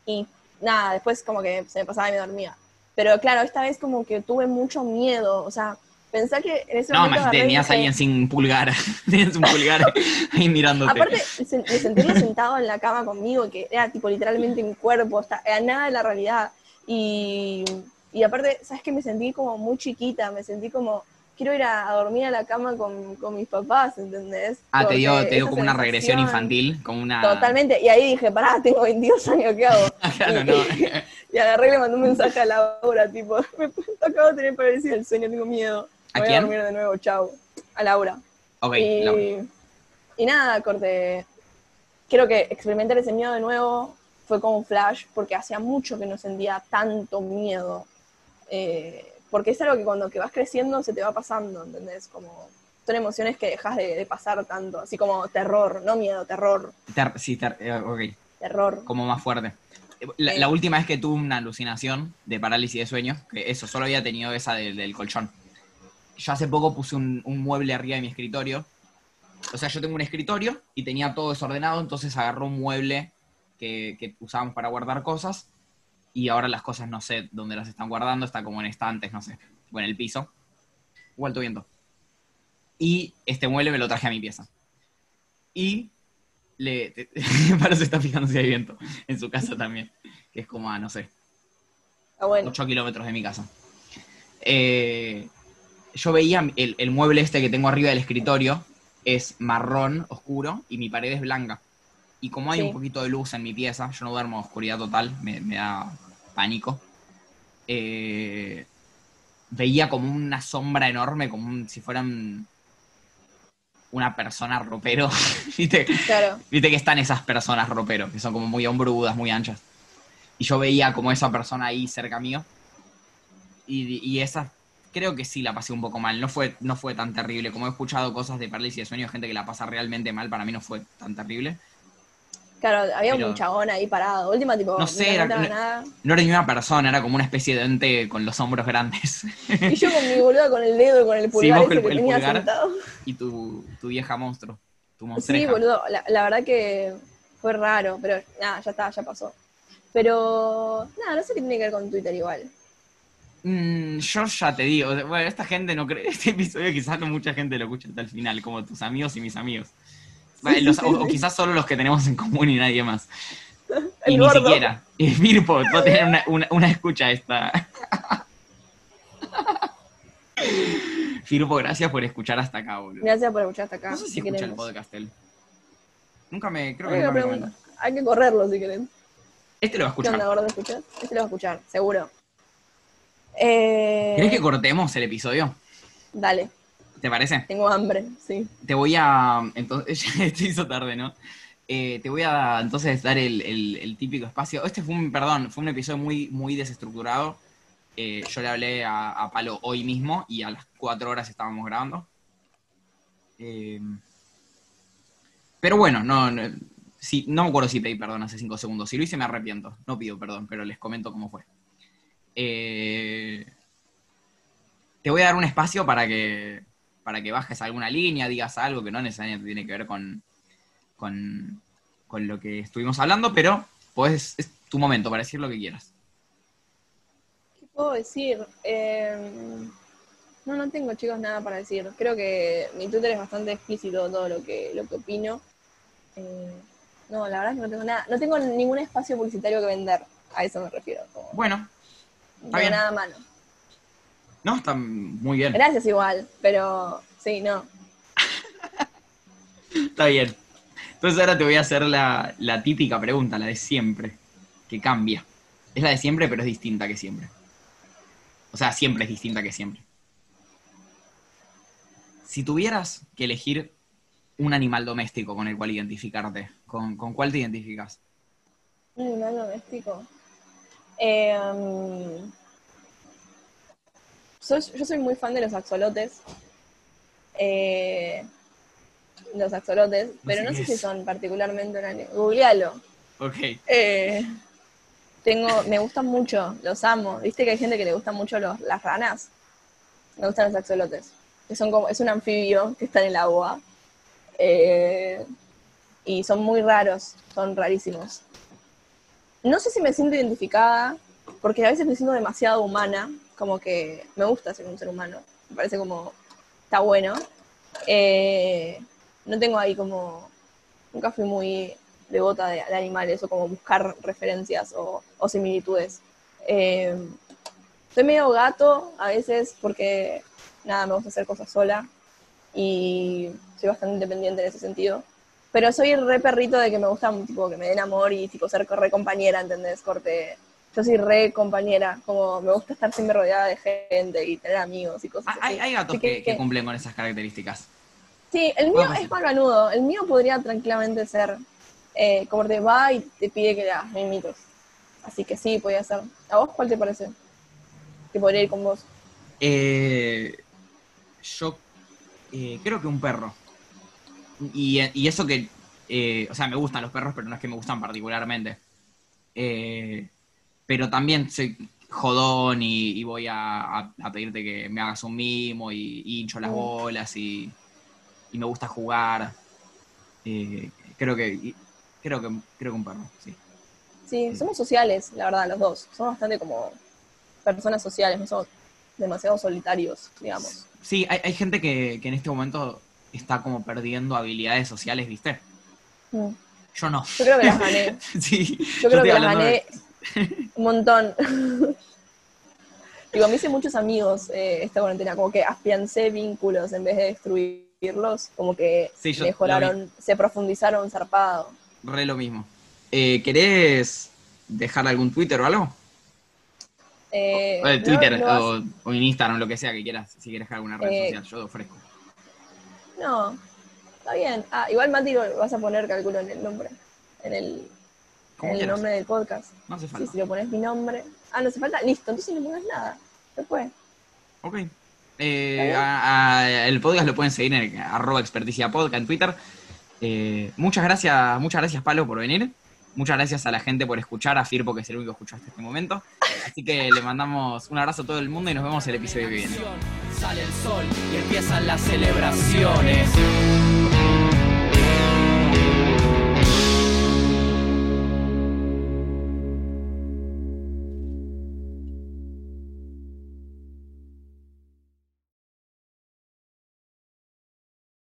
y nada, después como que se me pasaba y me dormía. Pero claro, esta vez como que tuve mucho miedo, o sea, pensé que en ese No, momento... y tenías a alguien sin pulgar. tenías un pulgar ahí mirándote. Aparte, de sentirlo sentado en la cama conmigo, que era tipo literalmente mi cuerpo, está, era nada de la realidad. Y, y aparte, ¿sabes qué? Me sentí como muy chiquita, me sentí como, quiero ir a, a dormir a la cama con, con mis papás, ¿entendés? ah, te dio, te dio como una regresión infantil, como una... Totalmente. Y ahí dije, pará, tengo 22 años, ¿qué hago? claro, y, no. y agarré y le mandé un mensaje a Laura, tipo, me acabo de tener parálisis del sueño, tengo miedo. ¿A Voy quién? a dormir de nuevo, chau. A Laura. ok, y, Laura. y nada, corté. Creo que experimentar ese miedo de nuevo fue como un flash, porque hacía mucho que no sentía tanto miedo. Eh, porque es algo que cuando que vas creciendo se te va pasando, ¿entendés? Como son emociones que dejas de, de pasar tanto, así como terror, no miedo, terror, Ter- sí, ter- eh, ok, terror. como más fuerte. La, la última vez que tuve una alucinación de parálisis de sueño, que eso, solo había tenido esa del, del colchón. Yo hace poco puse un, un mueble arriba de mi escritorio. O sea, yo tengo un escritorio y tenía todo desordenado, entonces agarró un mueble que, que usábamos para guardar cosas y ahora las cosas no sé dónde las están guardando, está como en estantes, no sé, o en el piso. Igual todo viento. Y este mueble me lo traje a mi pieza. Y le. te- para se está fijando si hay viento. En su casa también. Que es como a, no sé, Ah, bueno, 8 kilómetros de mi casa. Eh, yo veía el, el mueble este que tengo arriba del escritorio es marrón oscuro y mi pared es blanca. Y como hay Sí. un poquito de luz en mi pieza, yo no duermo a oscuridad total, me, me da pánico. eh, veía como una sombra enorme, como un- si fueran una persona ropero. ¿Viste? claro. Viste que están esas personas ropero, que son como muy hombrudas, muy anchas. Y yo veía como esa persona ahí cerca mío. Y, y esa, creo que sí la pasé un poco mal. No fue, no fue tan terrible. Como he escuchado cosas de parálisis de sueño, gente que la pasa realmente mal, para mí no fue tan terrible. Claro, había Pero- un chabón ahí parado. Última, tipo, No sé, era- contaba no- nada. No era ni una persona, era como una especie de ente con los hombros grandes. Y yo con mi boluda con el dedo y con el pulgar vos ese el- que el tenía pulgar. sentado. y tu, tu vieja monstruo. Tu Sí, monstreja. boludo, la, la verdad que fue raro, pero nada, ya está, ya pasó. Pero nada, no sé qué tiene que ver con Twitter igual. Mm, yo ya te digo, bueno, esta gente no cree, este episodio quizás no mucha gente lo escucha hasta el final, como tus amigos y mis amigos. Va, Sí, los- sí, o, quizás solo los que tenemos en común y nadie más. El y ni siquiera. Y Firpo va a tener una, una, una escucha esta. Firpo, gracias por escuchar hasta acá, boludo. Gracias por escuchar hasta acá. No sé si si escucha el podcast él. Nunca me, creo Hay que, nunca me hay que correrlo si querés. Este lo va a ¿Qué onda, escuchar. Este lo va a escuchar, seguro. Eh, ¿Querés que cortemos el episodio? Dale, ¿Te parece? tengo hambre, sí. Te voy a. Entonces, ya hizo tarde, ¿no? Eh, te voy a entonces dar el, el- el típico espacio. Este fue un, perdón, fue un episodio muy, muy desestructurado. Eh, yo le hablé a, a Palo hoy mismo y a las cuatro horas estábamos grabando. Eh, pero bueno, no, no, sí, no me acuerdo si pedí perdón hace cinco segundos. Si lo hice me arrepiento. No pido perdón, pero les comento cómo fue. Te voy a dar un espacio para que, para que bajes alguna línea, digas algo que no necesariamente tiene que ver con, con, con lo que estuvimos hablando, pero podés, es tu momento para decir lo que quieras. ¿Qué puedo decir? Eh, no, no tengo, chicos, nada para decir. Creo que mi Twitter es bastante explícito todo lo que, lo que opino. Eh, no, la verdad es que no tengo nada. No tengo ningún espacio publicitario que vender. A eso me refiero. como- Bueno, no nada a mano. No, está muy bien. Gracias igual, pero sí, no. Está bien. Entonces ahora te voy a hacer la, la típica pregunta, la de siempre, que cambia. Es la de siempre, pero es distinta que siempre. O sea, siempre es distinta que siempre. Si tuvieras que elegir un animal doméstico con el cual identificarte, ¿con, con cuál te identificas? Un animal doméstico. Eh, um, soy- yo soy muy fan de los axolotes. Eh, los axolotes, pero sé no sé si es. son particularmente un animal. Googlealo. Ok. Eh, tengo, me gustan mucho, los amo. ¿Viste que hay gente que le gustan mucho los, las ranas? Me gustan los axolotes. Que son como, es un anfibio que está en el agua. Eh, y son muy raros, son rarísimos. No sé si me siento identificada, porque a veces me siento demasiado humana, como que me gusta ser un ser humano. Me parece como, está bueno. Eh, no tengo ahí como, nunca fui muy devota de, de animales o como buscar referencias o, o similitudes. Eh, soy medio gato a veces porque nada, me gusta hacer cosas sola y soy bastante independiente en ese sentido. Pero soy re perrito de que me gusta tipo que me den amor y tipo ser re compañera, ¿entendés? Corte. Yo soy re compañera, como me gusta estar siempre rodeada de gente y tener amigos y cosas Hay, así. hay gatos Así que, que cumplen con esas características. Sí, el mío es macanudo. El mío podría tranquilamente ser eh, como te va y te pide que le hagas mimitos. Así que sí, podría ser. ¿A vos cuál te parece? Que podría ir con vos. Eh, yo eh, creo que un perro. Y, y eso que, eh, o sea, me gustan los perros, pero no es que me gustan particularmente. Eh, pero también soy jodón y, y voy a, a- a pedirte que me hagas un mimo y, y hincho las Mm. bolas y, y me gusta jugar. Eh, creo que creo que creo que un perro, sí. Sí, somos sociales, la verdad, los dos. Somos bastante como personas sociales, no somos demasiado solitarios, digamos. Sí, hay, hay gente que, que en este momento está como perdiendo habilidades sociales, ¿viste? Mm. Yo no. Yo creo que las gané. Sí, Yo creo que las gané de- un montón. Digo, me hice muchos amigos eh, esta cuarentena, como que afiancé vínculos en vez de destruirlos, como que Sí, mejoraron, se profundizaron zarpado. Re lo mismo. Eh, ¿Querés dejar algún Twitter o algo? Eh, O de no- Twitter no o en Instagram, lo que sea que quieras. Si quieres dejar alguna red Eh, social, yo te ofrezco. No, está bien. Ah, igual Mati lo vas a poner, calculo, en el nombre. En el, Como el quieras. nombre del podcast. No hace Sí, falta. si lo pones mi nombre. Ah, no hace falta. Listo, entonces no pones nada. Se fue. Ok. Eh, a- a- el podcast lo pueden seguir en arroba experticia podcast en Twitter. Eh, muchas gracias, muchas gracias, Palo, por venir. Muchas gracias a la gente por escuchar, a Firpo, que es el único que escuchó hasta este momento. Así que le mandamos un abrazo a todo el mundo y nos vemos el episodio que viene. Sale el sol y empiezan las celebraciones.